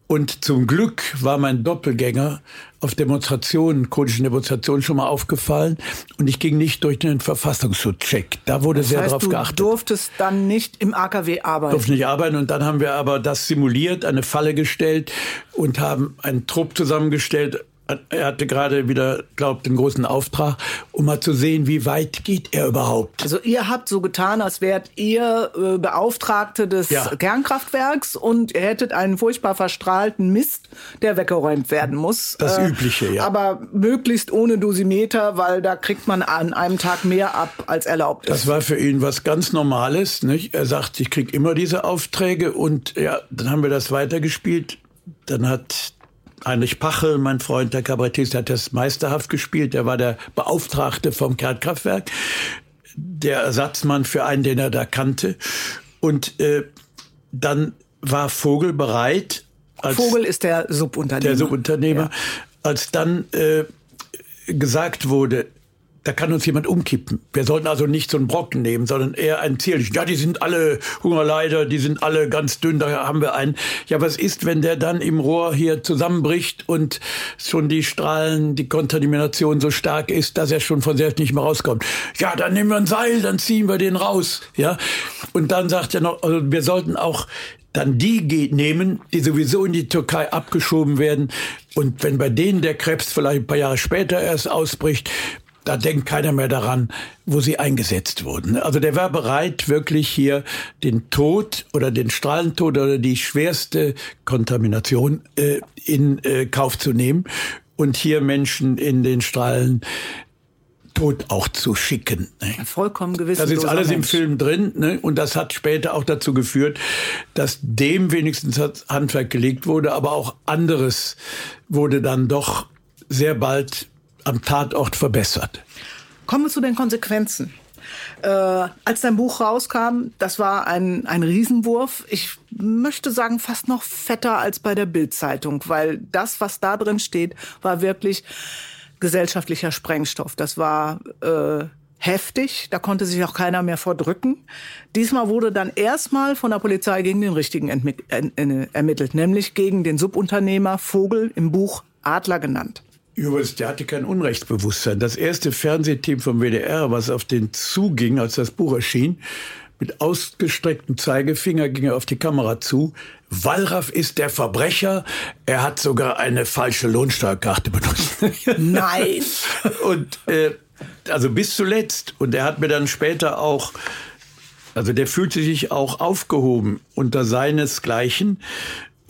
Und zum Glück war mein Doppelgänger auf Demonstrationen, kurdischen Demonstrationen schon mal aufgefallen und ich ging nicht durch den Verfassungsschutzcheck. Da wurde das sehr darauf geachtet. Du durftest dann nicht im AKW arbeiten. Durfte nicht arbeiten und dann haben wir aber das simuliert, eine Falle gestellt und haben einen Trupp zusammengestellt er hatte gerade wieder, glaubt, den großen Auftrag, um mal zu sehen, wie weit geht er überhaupt. Also ihr habt so getan, als wärt ihr äh, Beauftragte des ja. Kernkraftwerks und ihr hättet einen furchtbar verstrahlten Mist, der weggeräumt werden muss. Das äh, Übliche, ja. Aber möglichst ohne Dosimeter, weil da kriegt man an einem Tag mehr ab, als erlaubt ist. Das war für ihn was ganz Normales. Nicht? Er sagt, ich krieg immer diese Aufträge und ja, dann haben wir das weitergespielt. Dann hat Heinrich Pachel, mein Freund, der Kabarettist, hat das meisterhaft gespielt. Der war der Beauftragte vom Kernkraftwerk, der Ersatzmann für einen, den er da kannte. Und äh, dann war Vogel bereit. Vogel ist der Subunternehmer. Der Subunternehmer. Ja. Als dann äh, gesagt wurde, da kann uns jemand umkippen. Wir sollten also nicht so einen Brocken nehmen, sondern eher einen zierlichen. Ja, die sind alle Hungerleider, die sind alle ganz dünn, da haben wir einen. Ja, was ist, wenn der dann im Rohr hier zusammenbricht und schon die Strahlen, die Kontamination so stark ist, dass er schon von selbst nicht mehr rauskommt? Ja, dann nehmen wir ein Seil, dann ziehen wir den raus. Ja, und dann sagt er noch, also wir sollten auch dann die nehmen, die sowieso in die Türkei abgeschoben werden. Und wenn bei denen der Krebs vielleicht ein paar Jahre später erst ausbricht, da denkt keiner mehr daran, wo sie eingesetzt wurden. Also der war bereit, wirklich hier den Tod oder den Strahlentod oder die schwerste Kontamination äh, in äh, Kauf zu nehmen und hier Menschen in den Strahlen Tod auch zu schicken. Ne? Vollkommen gewiss. Das ist alles Mensch. im Film drin ne? und das hat später auch dazu geführt, dass dem wenigstens das Handwerk gelegt wurde, aber auch anderes wurde dann doch sehr bald am Tatort verbessert. Kommen wir zu den Konsequenzen. Äh, als dein Buch rauskam, das war ein, ein Riesenwurf. Ich möchte sagen, fast noch fetter als bei der Bildzeitung, weil das, was da drin steht, war wirklich gesellschaftlicher Sprengstoff. Das war äh, heftig, da konnte sich auch keiner mehr vordrücken. Diesmal wurde dann erstmal von der Polizei gegen den Richtigen ermittelt, nämlich gegen den Subunternehmer Vogel im Buch Adler genannt. Übrigens, der hatte kein Unrechtsbewusstsein. Das erste Fernsehteam vom WDR, was auf den zuging, als das Buch erschien, mit ausgestrecktem Zeigefinger ging er auf die Kamera zu. Wallraff ist der Verbrecher. Er hat sogar eine falsche Lohnsteuerkarte benutzt. Nein. Und äh, also bis zuletzt. Und er hat mir dann später auch also der fühlte sich auch aufgehoben unter seinesgleichen.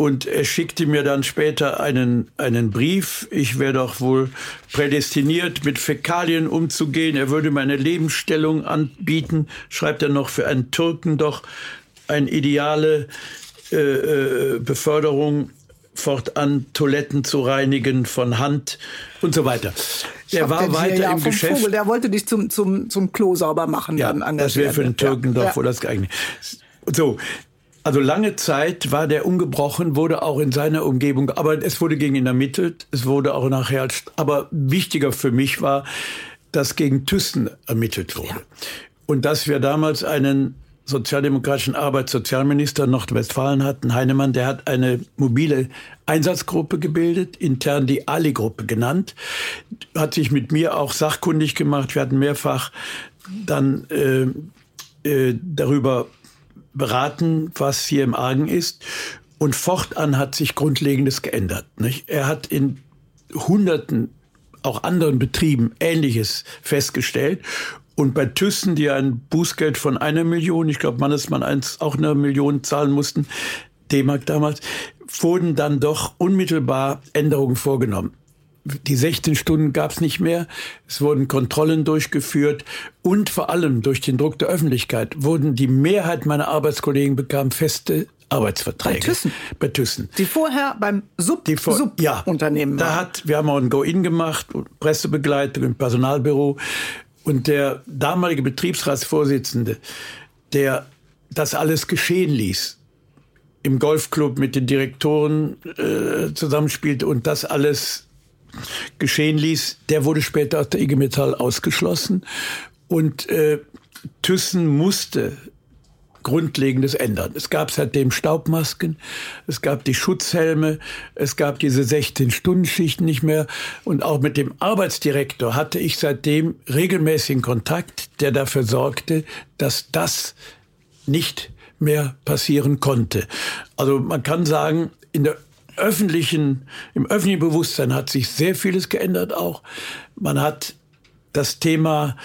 Und er schickte mir dann später einen, einen Brief. Ich wäre doch wohl prädestiniert, mit Fäkalien umzugehen. Er würde meine Lebensstellung anbieten, schreibt er noch, für einen Türken doch eine ideale äh, äh, Beförderung fortan Toiletten zu reinigen von Hand und so weiter. Er war weiter ja im Geschäft. Vogel, der wollte dich zum, zum, zum Klo sauber machen. Ja, das wäre für den Türken ja, doch wohl das geeignet. So, also lange Zeit war der ungebrochen, wurde auch in seiner Umgebung, aber es wurde gegen ihn ermittelt, es wurde auch nachher, aber wichtiger für mich war, dass gegen Thyssen ermittelt wurde. Ja. Und dass wir damals einen sozialdemokratischen Arbeitssozialminister Nordwestfalen hatten, Heinemann, der hat eine mobile Einsatzgruppe gebildet, intern die Ali-Gruppe genannt, hat sich mit mir auch sachkundig gemacht. Wir hatten mehrfach dann äh, äh, darüber beraten, was hier im Argen ist. Und fortan hat sich Grundlegendes geändert. Nicht? Er hat in Hunderten auch anderen Betrieben Ähnliches festgestellt. Und bei Thyssen, die ein Bußgeld von einer Million, ich glaube Mannesmann eins auch eine Million zahlen mussten, D-Mark damals, wurden dann doch unmittelbar Änderungen vorgenommen die 16 Stunden gab es nicht mehr. Es wurden Kontrollen durchgeführt und vor allem durch den Druck der Öffentlichkeit wurden die Mehrheit meiner Arbeitskollegen bekam feste Arbeitsverträge. Bei Thyssen? Bei Thyssen. Die vorher beim Sub, die vor, Sub ja, Unternehmen da hat, wir haben auch ein Go-In gemacht, Pressebegleitung im Personalbüro. Und der damalige Betriebsratsvorsitzende, der das alles geschehen ließ, im Golfclub mit den Direktoren äh, zusammenspielte und das alles geschehen ließ, der wurde später aus der IG Metall ausgeschlossen. Und äh, Thyssen musste Grundlegendes ändern. Es gab seitdem Staubmasken, es gab die Schutzhelme, es gab diese 16-Stunden-Schichten nicht mehr. Und auch mit dem Arbeitsdirektor hatte ich seitdem regelmäßigen Kontakt, der dafür sorgte, dass das nicht mehr passieren konnte. Also man kann sagen, in der öffentlichen, im öffentlichen Bewusstsein hat sich sehr vieles geändert auch. Man hat das Thema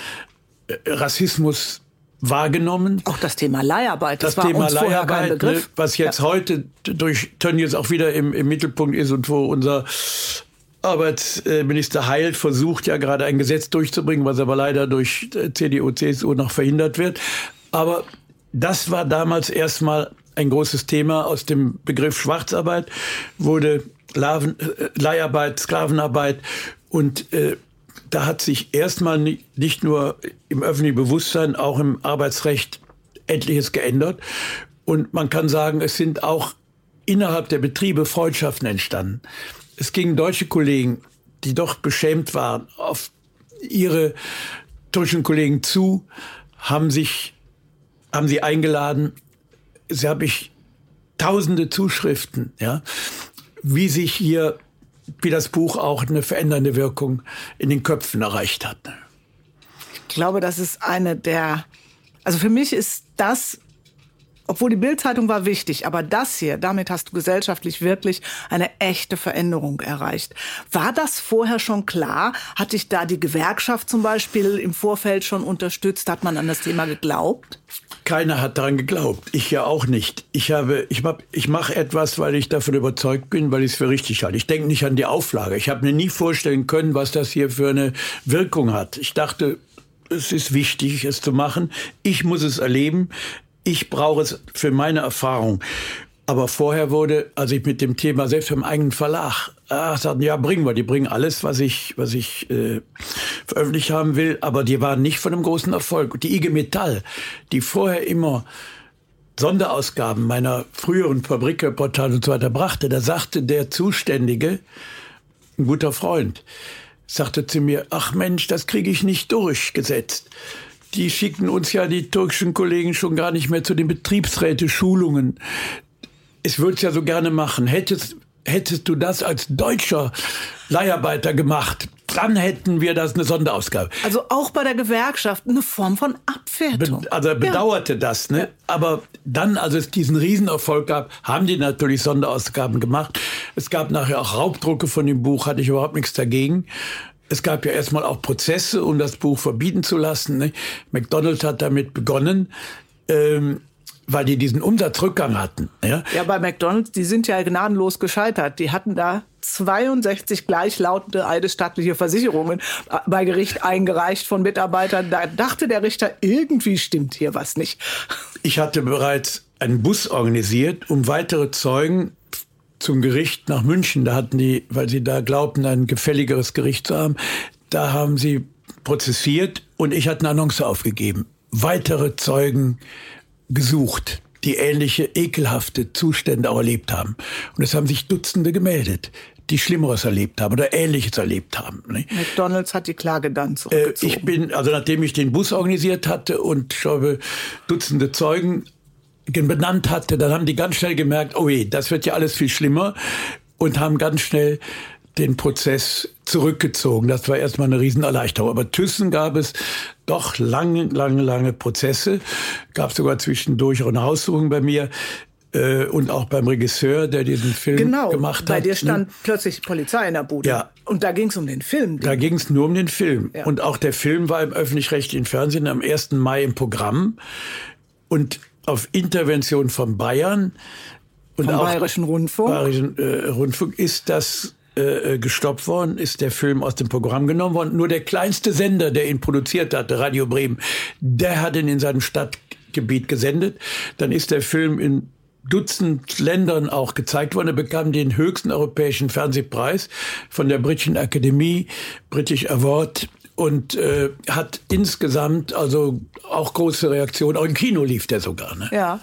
äh, Rassismus wahrgenommen. Auch das Thema Leiharbeit, das, das war Thema uns Leiharbeit, kein Begriff. Ne, was jetzt ja. heute durch Tönnies auch wieder im, im Mittelpunkt ist und wo unser Arbeitsminister Heilt versucht ja gerade ein Gesetz durchzubringen, was aber leider durch äh, CDU, CSU noch verhindert wird. Aber das war damals erstmal ein großes Thema. Aus dem Begriff Schwarzarbeit wurde Laven, äh, Leiharbeit, Sklavenarbeit und äh, da hat sich erstmal nicht nur im öffentlichen Bewusstsein, auch im Arbeitsrecht etliches geändert. Und man kann sagen, es sind auch innerhalb der Betriebe Freundschaften entstanden. Es gingen deutsche Kollegen, die doch beschämt waren, auf ihre türkischen Kollegen zu, haben sich, haben sie eingeladen. Sie habe ich tausende Zuschriften, ja, wie sich hier, wie das Buch auch eine verändernde Wirkung in den Köpfen erreicht hat. Ich glaube, das ist eine der, also für mich ist das obwohl die Bildzeitung war wichtig, aber das hier, damit hast du gesellschaftlich wirklich eine echte Veränderung erreicht. War das vorher schon klar? Hat dich da die Gewerkschaft zum Beispiel im Vorfeld schon unterstützt? Hat man an das Thema geglaubt? Keiner hat daran geglaubt. Ich ja auch nicht. Ich habe, ich hab, ich mache etwas, weil ich davon überzeugt bin, weil ich es für richtig halte. Ich denke nicht an die Auflage. Ich habe mir nie vorstellen können, was das hier für eine Wirkung hat. Ich dachte, es ist wichtig, es zu machen. Ich muss es erleben ich brauche es für meine Erfahrung. Aber vorher wurde, als ich mit dem Thema selbst beim eigenen Verlag, ach, sagten, ja, bringen wir, die bringen alles, was ich, was ich äh, veröffentlicht haben will, aber die waren nicht von einem großen Erfolg. Die IG Metall, die vorher immer Sonderausgaben meiner früheren Fabrikreportage und so weiter brachte, da sagte der Zuständige, ein guter Freund, sagte zu mir, ach Mensch, das kriege ich nicht durchgesetzt die schicken uns ja die türkischen Kollegen schon gar nicht mehr zu den Betriebsräte-Schulungen. Es würde es ja so gerne machen. Hättest, hättest du das als deutscher Leiharbeiter gemacht, dann hätten wir das eine Sonderausgabe. Also auch bei der Gewerkschaft eine Form von Abwertung. Be also er bedauerte ja. das, ne? Aber dann, als es diesen Riesenerfolg gab, haben die natürlich Sonderausgaben gemacht. Es gab nachher auch Raubdrucke von dem Buch, hatte ich überhaupt nichts dagegen. Es gab ja erstmal auch Prozesse, um das Buch verbieten zu lassen. Ne? McDonald's hat damit begonnen. Ähm, weil die diesen Umsatzrückgang hatten. Ja? ja, bei McDonald's, die sind ja gnadenlos gescheitert. Die hatten da 62 gleichlautende eidesstattliche Versicherungen bei Gericht eingereicht von Mitarbeitern. Da dachte der Richter, irgendwie stimmt hier was nicht. Ich hatte bereits einen Bus organisiert, um weitere Zeugen zum Gericht nach München. Da hatten die, weil sie da glaubten, ein gefälligeres Gericht zu haben, da haben sie prozessiert und ich hatte eine Annonce aufgegeben. Weitere Zeugen gesucht, die ähnliche ekelhafte Zustände auch erlebt haben. Und es haben sich Dutzende gemeldet die Schlimmeres erlebt haben oder Ähnliches erlebt haben. McDonalds hat die Klage dann zurückgezogen. ich bin, also nachdem ich den Bus organisiert hatte und ich habe Dutzende Zeugen benannt hatte, dann haben die ganz schnell gemerkt, oh je, das wird ja alles viel schlimmer und haben ganz schnell den Prozess zurückgezogen. Das war erstmal eine Riesenerleichterung. Aber Thyssen gab es doch lange, lange, lange Prozesse. Gab sogar zwischendurch auch eine Haussuchung bei mir äh, und auch beim Regisseur, der diesen Film genau, gemacht hat. Bei dir stand ne? plötzlich Polizei in der Bude. Ja. Und da ging es um den Film. Da ging es nur um den Film. Ja. Und auch der Film war im öffentlich-rechtlichen Fernsehen am 1. Mai im Programm. Und auf Intervention von Bayern und Vom auch Bayerischen Rundfunk. Bayerischen äh, Rundfunk ist das äh, äh, gestoppt worden, ist der Film aus dem Programm genommen worden. Nur der kleinste Sender, der ihn produziert hatte, Radio Bremen, der hat ihn in seinem Stadtgebiet gesendet. Dann ist der Film in Dutzend Ländern auch gezeigt worden. Er bekam den höchsten europäischen Fernsehpreis von der Britischen Akademie, British Award und äh, hat insgesamt also auch große Reaktionen. Auch im Kino lief der sogar. Ne? Ja.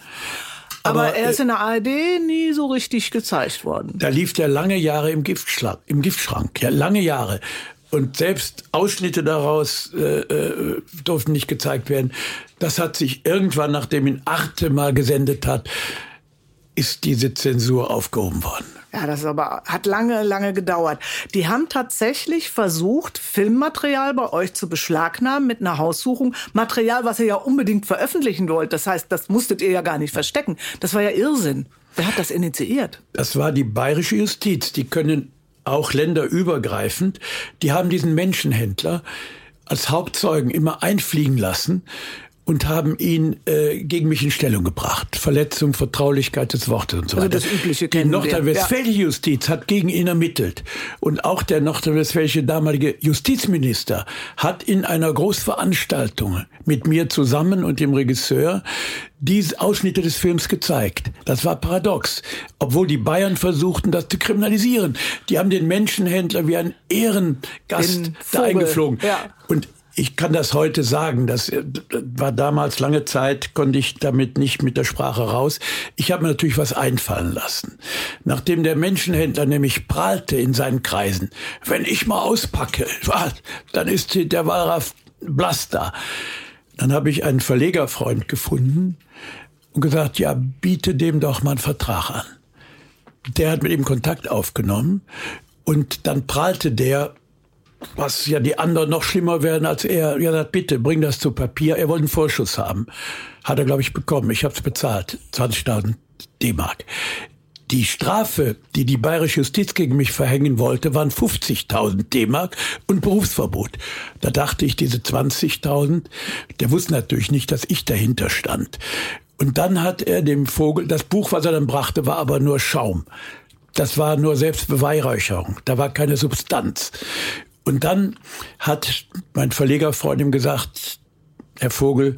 Aber, Aber er ist in der ARD nie so richtig gezeigt worden. Da lief der lange Jahre im Giftschrank, im Giftschrank, ja lange Jahre. Und selbst Ausschnitte daraus äh, äh, durften nicht gezeigt werden. Das hat sich irgendwann, nachdem ihn Arte mal gesendet hat, ist diese Zensur aufgehoben worden. Ja, das aber hat lange, lange gedauert. Die haben tatsächlich versucht, Filmmaterial bei euch zu beschlagnahmen mit einer Haussuchung. Material, was ihr ja unbedingt veröffentlichen wollt. Das heißt, das musstet ihr ja gar nicht verstecken. Das war ja Irrsinn. Wer hat das initiiert? Das war die bayerische Justiz. Die können auch länderübergreifend. Die haben diesen Menschenhändler als Hauptzeugen immer einfliegen lassen und haben ihn äh, gegen mich in Stellung gebracht. Verletzung, Vertraulichkeit des Wortes und so also weiter. Das übliche Die nordrhein-westfälische ja. Justiz hat gegen ihn ermittelt. Und auch der nordrhein-westfälische damalige Justizminister hat in einer Großveranstaltung mit mir zusammen und dem Regisseur diese Ausschnitte des Films gezeigt. Das war paradox. Obwohl die Bayern versuchten, das zu kriminalisieren. Die haben den Menschenhändler wie einen Ehrengast da eingeflogen. Ja. Und ich kann das heute sagen. Das äh, war damals lange Zeit, konnte ich damit nicht mit der Sprache raus. Ich habe mir natürlich was einfallen lassen. Nachdem der Menschenhändler nämlich prahlte in seinen Kreisen, wenn ich mal auspacke, dann ist der Wallraff blass da. Dann habe ich einen Verlegerfreund gefunden und gesagt, ja, biete dem doch mal einen Vertrag an. Der hat mit ihm Kontakt aufgenommen und dann prahlte der was ja die anderen noch schlimmer werden als er. Ja, sagt, bitte, bring das zu Papier. Er wollte einen Vorschuss haben. Hat er, glaube ich, bekommen. Ich habe es bezahlt. 20.000 D-Mark. Die Strafe, die die bayerische Justiz gegen mich verhängen wollte, waren 50.000 D-Mark und Berufsverbot. Da dachte ich, diese 20.000, der wusste natürlich nicht, dass ich dahinter stand. Und dann hat er dem Vogel, das Buch, was er dann brachte, war aber nur Schaum. Das war nur Selbstbeweihräucherung. Da war keine Substanz. Und dann hat mein Verlegerfreund ihm gesagt, Herr Vogel,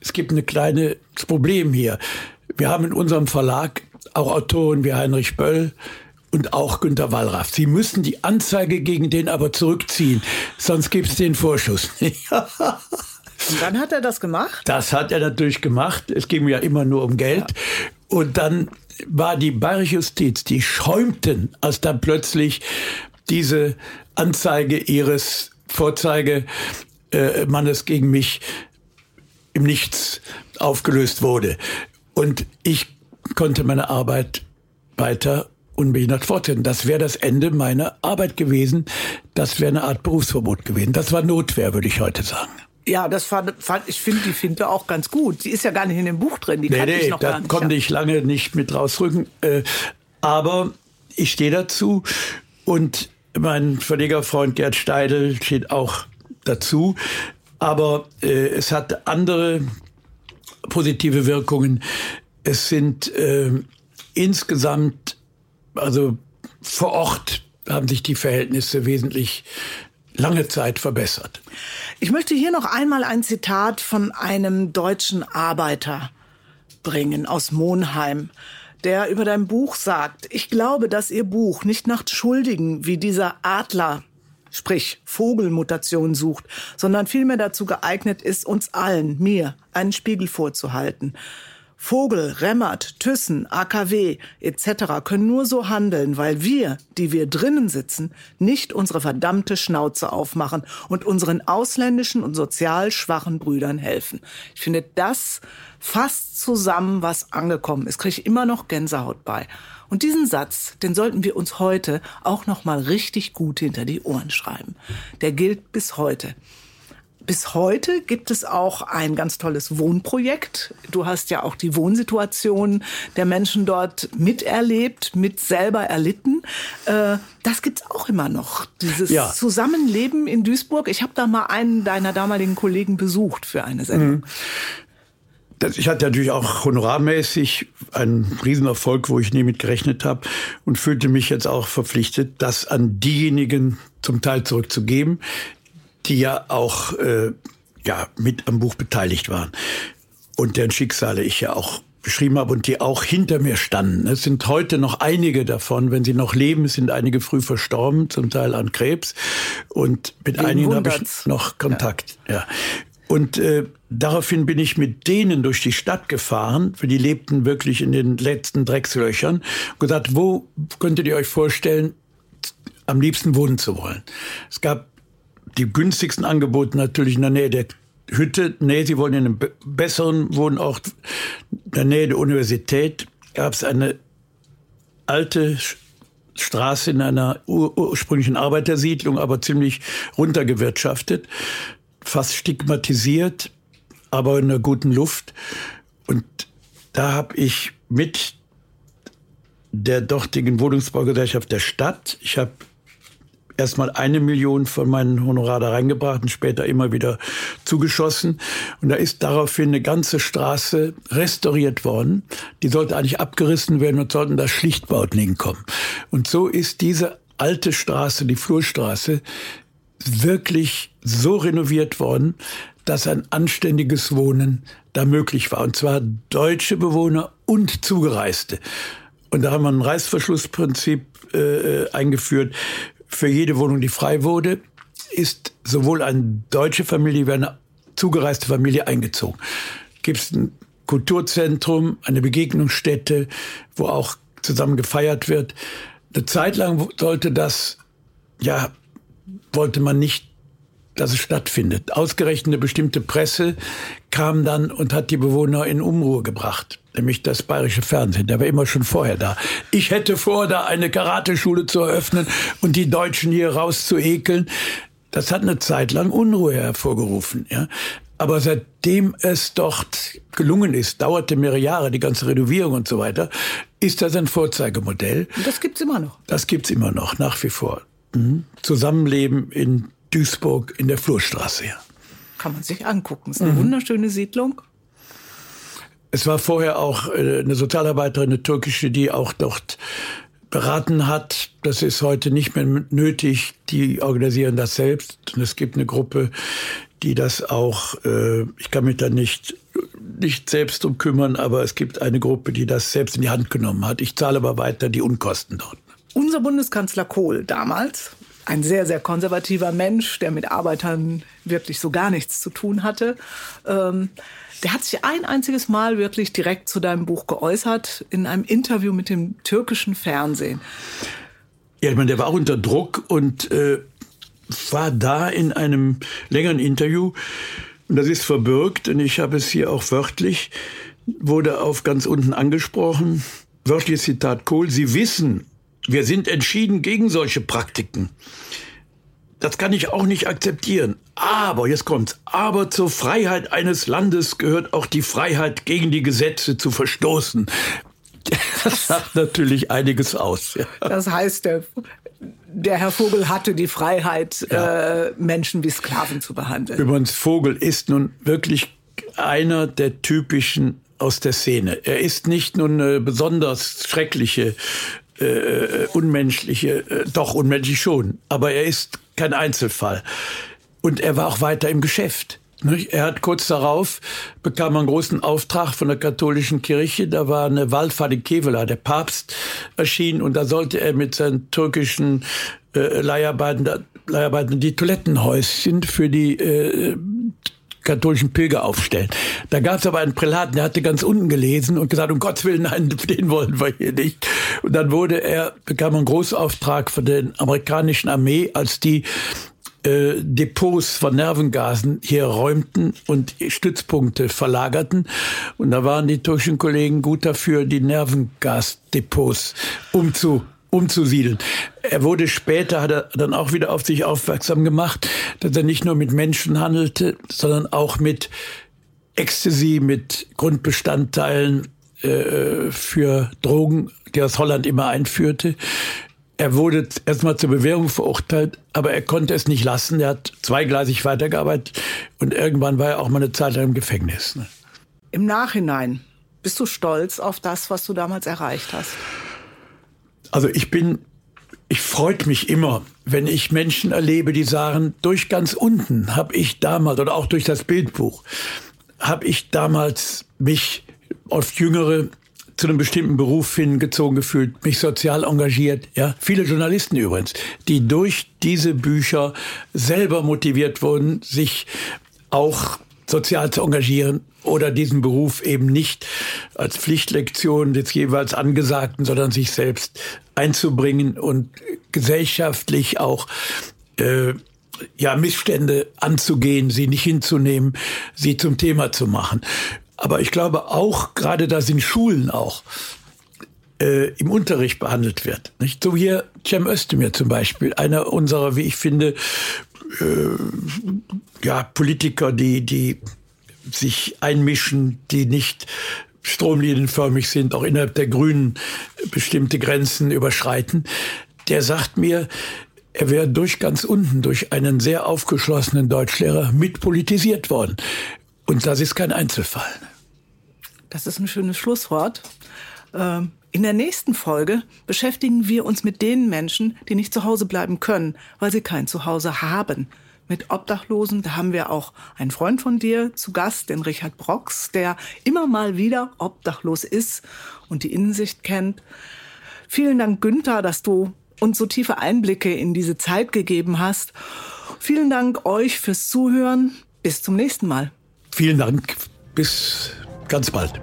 es gibt ein kleines Problem hier. Wir haben in unserem Verlag auch Autoren wie Heinrich Böll und auch Günter Wallraff. Sie müssen die Anzeige gegen den aber zurückziehen, sonst gibt es den Vorschuss nicht. Und dann hat er das gemacht? Das hat er natürlich gemacht. Es ging ja immer nur um Geld. Ja. Und dann war die bayerische Justiz, die schäumten, als dann plötzlich diese Anzeige ihres Vorzeigemannes gegen mich im Nichts aufgelöst wurde. Und ich konnte meine Arbeit weiter unbehindert fortsetzen. Das wäre das Ende meiner Arbeit gewesen. Das wäre eine Art Berufsverbot gewesen. Das war Notwehr, würde ich heute sagen. Ja, das fand, fand ich finde die Finte auch ganz gut. Sie ist ja gar nicht in dem Buch drin. Die nee, nee, ich noch da konnte ich lange nicht mit rausrücken. Äh, aber ich stehe dazu und mein Verlegerfreund Gerd Steidel steht auch dazu. Aber äh, es hat andere positive Wirkungen. Es sind äh, insgesamt, also vor Ort haben sich die Verhältnisse wesentlich lange Zeit verbessert. Ich möchte hier noch einmal ein Zitat von einem deutschen Arbeiter bringen aus Monheim der über dein Buch sagt, ich glaube, dass Ihr Buch nicht nach Schuldigen wie dieser Adler sprich Vogelmutation sucht, sondern vielmehr dazu geeignet ist, uns allen, mir, einen Spiegel vorzuhalten. Vogel, Remmert, Thyssen, AKW etc. können nur so handeln, weil wir, die wir drinnen sitzen, nicht unsere verdammte Schnauze aufmachen und unseren ausländischen und sozial schwachen Brüdern helfen. Ich finde, das fasst zusammen, was angekommen ist. Kriege ich immer noch Gänsehaut bei. Und diesen Satz, den sollten wir uns heute auch noch mal richtig gut hinter die Ohren schreiben. Der gilt bis heute bis heute gibt es auch ein ganz tolles Wohnprojekt. Du hast ja auch die Wohnsituation der Menschen dort miterlebt, mit selber erlitten. Äh, das gibt's auch immer noch, dieses ja. Zusammenleben in Duisburg. Ich habe da mal einen deiner damaligen Kollegen besucht für eine Sendung. Mhm. Ich hatte natürlich auch honorarmäßig einen Riesenerfolg, wo ich nie mit gerechnet habe und fühlte mich jetzt auch verpflichtet, das an diejenigen zum Teil zurückzugeben, die ja auch äh, ja, mit am Buch beteiligt waren und deren Schicksale ich ja auch beschrieben habe und die auch hinter mir standen. Es sind heute noch einige davon, wenn sie noch leben, sind einige früh verstorben, zum Teil an Krebs. Und mit Den einigen habe ich noch Kontakt. Ja. ja. Und äh, daraufhin bin ich mit denen durch die Stadt gefahren, für die lebten wirklich in den letzten Dreckslöchern, und gesagt, wo könntet ihr euch vorstellen, am liebsten wohnen zu wollen? Es gab die günstigsten Angebote natürlich in der Nähe der Hütte. Nee, sie wollen in einem besseren Wohnort in der Nähe der Universität. Gab es eine alte Straße in einer ur ursprünglichen Arbeitersiedlung, aber ziemlich runtergewirtschaftet, fast stigmatisiert, aber in einer guten Luft. Und da habe ich mit der dortigen Wohnungsbaugesellschaft der Stadt, ich habe erstmal eine Million von meinen Honorar da reingebracht und später immer wieder zugeschossen. Und da ist daraufhin eine ganze Straße restauriert worden. Die sollte eigentlich abgerissen werden und sollten da Schlichtbauten hinkommen. Und so ist diese alte Straße, die Flurstraße, wirklich so renoviert worden, dass ein anständiges Wohnen da möglich war. Und zwar deutsche Bewohner und Zugereiste. Und da haben wir ein Reißverschlussprinzip äh, eingeführt für jede Wohnung, die frei wurde, ist sowohl eine deutsche Familie wie eine zugereiste Familie eingezogen. Gibt es ein Kulturzentrum, eine Begegnungsstätte, wo auch zusammen gefeiert wird. Eine Zeit lang sollte das, ja, wollte man nicht, dass es stattfindet. Ausgerechnet eine bestimmte Presse kam dann und hat die Bewohner in Umruhe gebracht nämlich das bayerische Fernsehen. Der war immer schon vorher da. Ich hätte vor, da eine Karateschule zu eröffnen und die Deutschen hier rauszuekeln. Das hat eine Zeit lang Unruhe hervorgerufen. Ja. Aber seitdem es dort gelungen ist, dauerte mehrere Jahre, die ganze Renovierung und so weiter, ist das ein Vorzeigemodell. Und das gibt's immer noch. Das gibt's immer noch, nach wie vor. Mhm. Zusammenleben in Duisburg in der Flurstraße. Ja. Kann man sich angucken. Ist eine mhm. wunderschöne Siedlung. Es war vorher auch äh, eine Sozialarbeiterin, eine türkische, die auch dort beraten hat. Das ist heute nicht mehr nötig. Die organisieren das selbst. Und es gibt eine Gruppe, die das auch, äh, ich kann mich da nicht, nicht selbst drum kümmern, aber es gibt eine Gruppe, die das selbst in die Hand genommen hat. Ich zahle aber weiter die Unkosten dort. Unser Bundeskanzler Kohl damals, ein sehr, sehr konservativer Mensch, der mit Arbeitern wirklich so gar nichts zu tun hatte, ähm, der hat sich ein einziges Mal wirklich direkt zu deinem Buch geäußert, in einem Interview mit dem türkischen Fernsehen. Ja, ich meine, der war auch unter Druck und äh, war da in einem längeren Interview, und das ist verbürgt, und ich habe es hier auch wörtlich, wurde auf ganz unten angesprochen, wörtliches Zitat Kohl, Sie wissen, wir sind entschieden gegen solche Praktiken. Das kann ich auch nicht akzeptieren. Aber, jetzt kommt's, aber zur Freiheit eines Landes gehört auch die Freiheit, gegen die Gesetze zu verstoßen. Das sagt natürlich einiges aus. Ja. Das heißt, der der Herr Vogel hatte die Freiheit, ja. äh, Menschen wie Sklaven zu behandeln. Übrigens, Vogel ist nun wirklich einer der typischen aus der Szene. Er ist nicht nur eine besonders schreckliche, äh, unmenschliche, äh, doch unmenschlich schon, aber er ist kein Einzelfall. Und er war auch weiter im Geschäft. Er hat kurz darauf bekam einen großen Auftrag von der katholischen Kirche. Da war eine Wallfahrt in Kevela, der Papst erschien und da sollte er mit seinen türkischen äh, Leiharbeitern, Leiharbeitern die Toilettenhäuschen für die äh, katholischen Pilger aufstellen. Da gab es aber einen Prälaten, der hatte ganz unten gelesen und gesagt, um Gottes Willen, nein, den wollen wir hier nicht. Und dann wurde er, bekam einen Großauftrag von der amerikanischen Armee, als die äh, Depots von Nervengasen hier räumten und Stützpunkte verlagerten. Und da waren die türkischen Kollegen gut dafür, die Nervengasdepots umzu umzusiedeln. Er wurde später, hat er dann auch wieder auf sich aufmerksam gemacht, dass er nicht nur mit Menschen handelte, sondern auch mit Ecstasy, mit Grundbestandteilen äh, für Drogen, die aus Holland immer einführte. Er wurde erstmal zur Bewährung verurteilt, aber er konnte es nicht lassen. Er hat zweigleisig weitergearbeitet und irgendwann war er auch mal eine Zeit lang im Gefängnis. Ne? Im Nachhinein bist du stolz auf das, was du damals erreicht hast? Also ich bin, ich freut mich immer, wenn ich Menschen erlebe, die sagen, durch ganz unten habe ich damals, oder auch durch das Bildbuch, habe ich damals mich auf Jüngere zu einem bestimmten Beruf hingezogen gefühlt, mich sozial engagiert. Ja, viele Journalisten übrigens, die durch diese Bücher selber motiviert wurden, sich auch sozial zu engagieren oder diesen Beruf eben nicht als Pflichtlektion des jeweils Angesagten, sondern sich selbst einzubringen und gesellschaftlich auch äh, ja Missstände anzugehen, sie nicht hinzunehmen, sie zum Thema zu machen. Aber ich glaube auch, gerade dass in Schulen auch äh, im Unterricht behandelt wird. Nicht? So hier Cem Özdemir zum Beispiel, einer unserer, wie ich finde, äh, ja, Politiker, die, die sich einmischen, die nicht stromlinienförmig sind, auch innerhalb der Grünen bestimmte Grenzen überschreiten, der sagt mir, er wäre durch ganz unten, durch einen sehr aufgeschlossenen Deutschlehrer mitpolitisiert worden. Und das ist kein Einzelfall. Das ist ein schönes Schlusswort. Ähm, in der nächsten Folge beschäftigen wir uns mit den Menschen, die nicht zu Hause bleiben können, weil sie kein Zuhause haben. Mit Obdachlosen, da haben wir auch einen Freund von dir zu Gast, den Richard Brox, der immer mal wieder obdachlos ist und die Innensicht kennt. Vielen Dank, Günther, dass du uns so tiefe Einblicke in diese Zeit gegeben hast. Vielen Dank euch fürs Zuhören. Bis zum nächsten Mal. Vielen Dank. Bis ganz bald.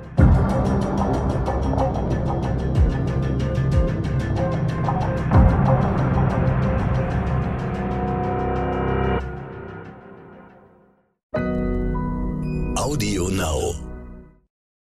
now.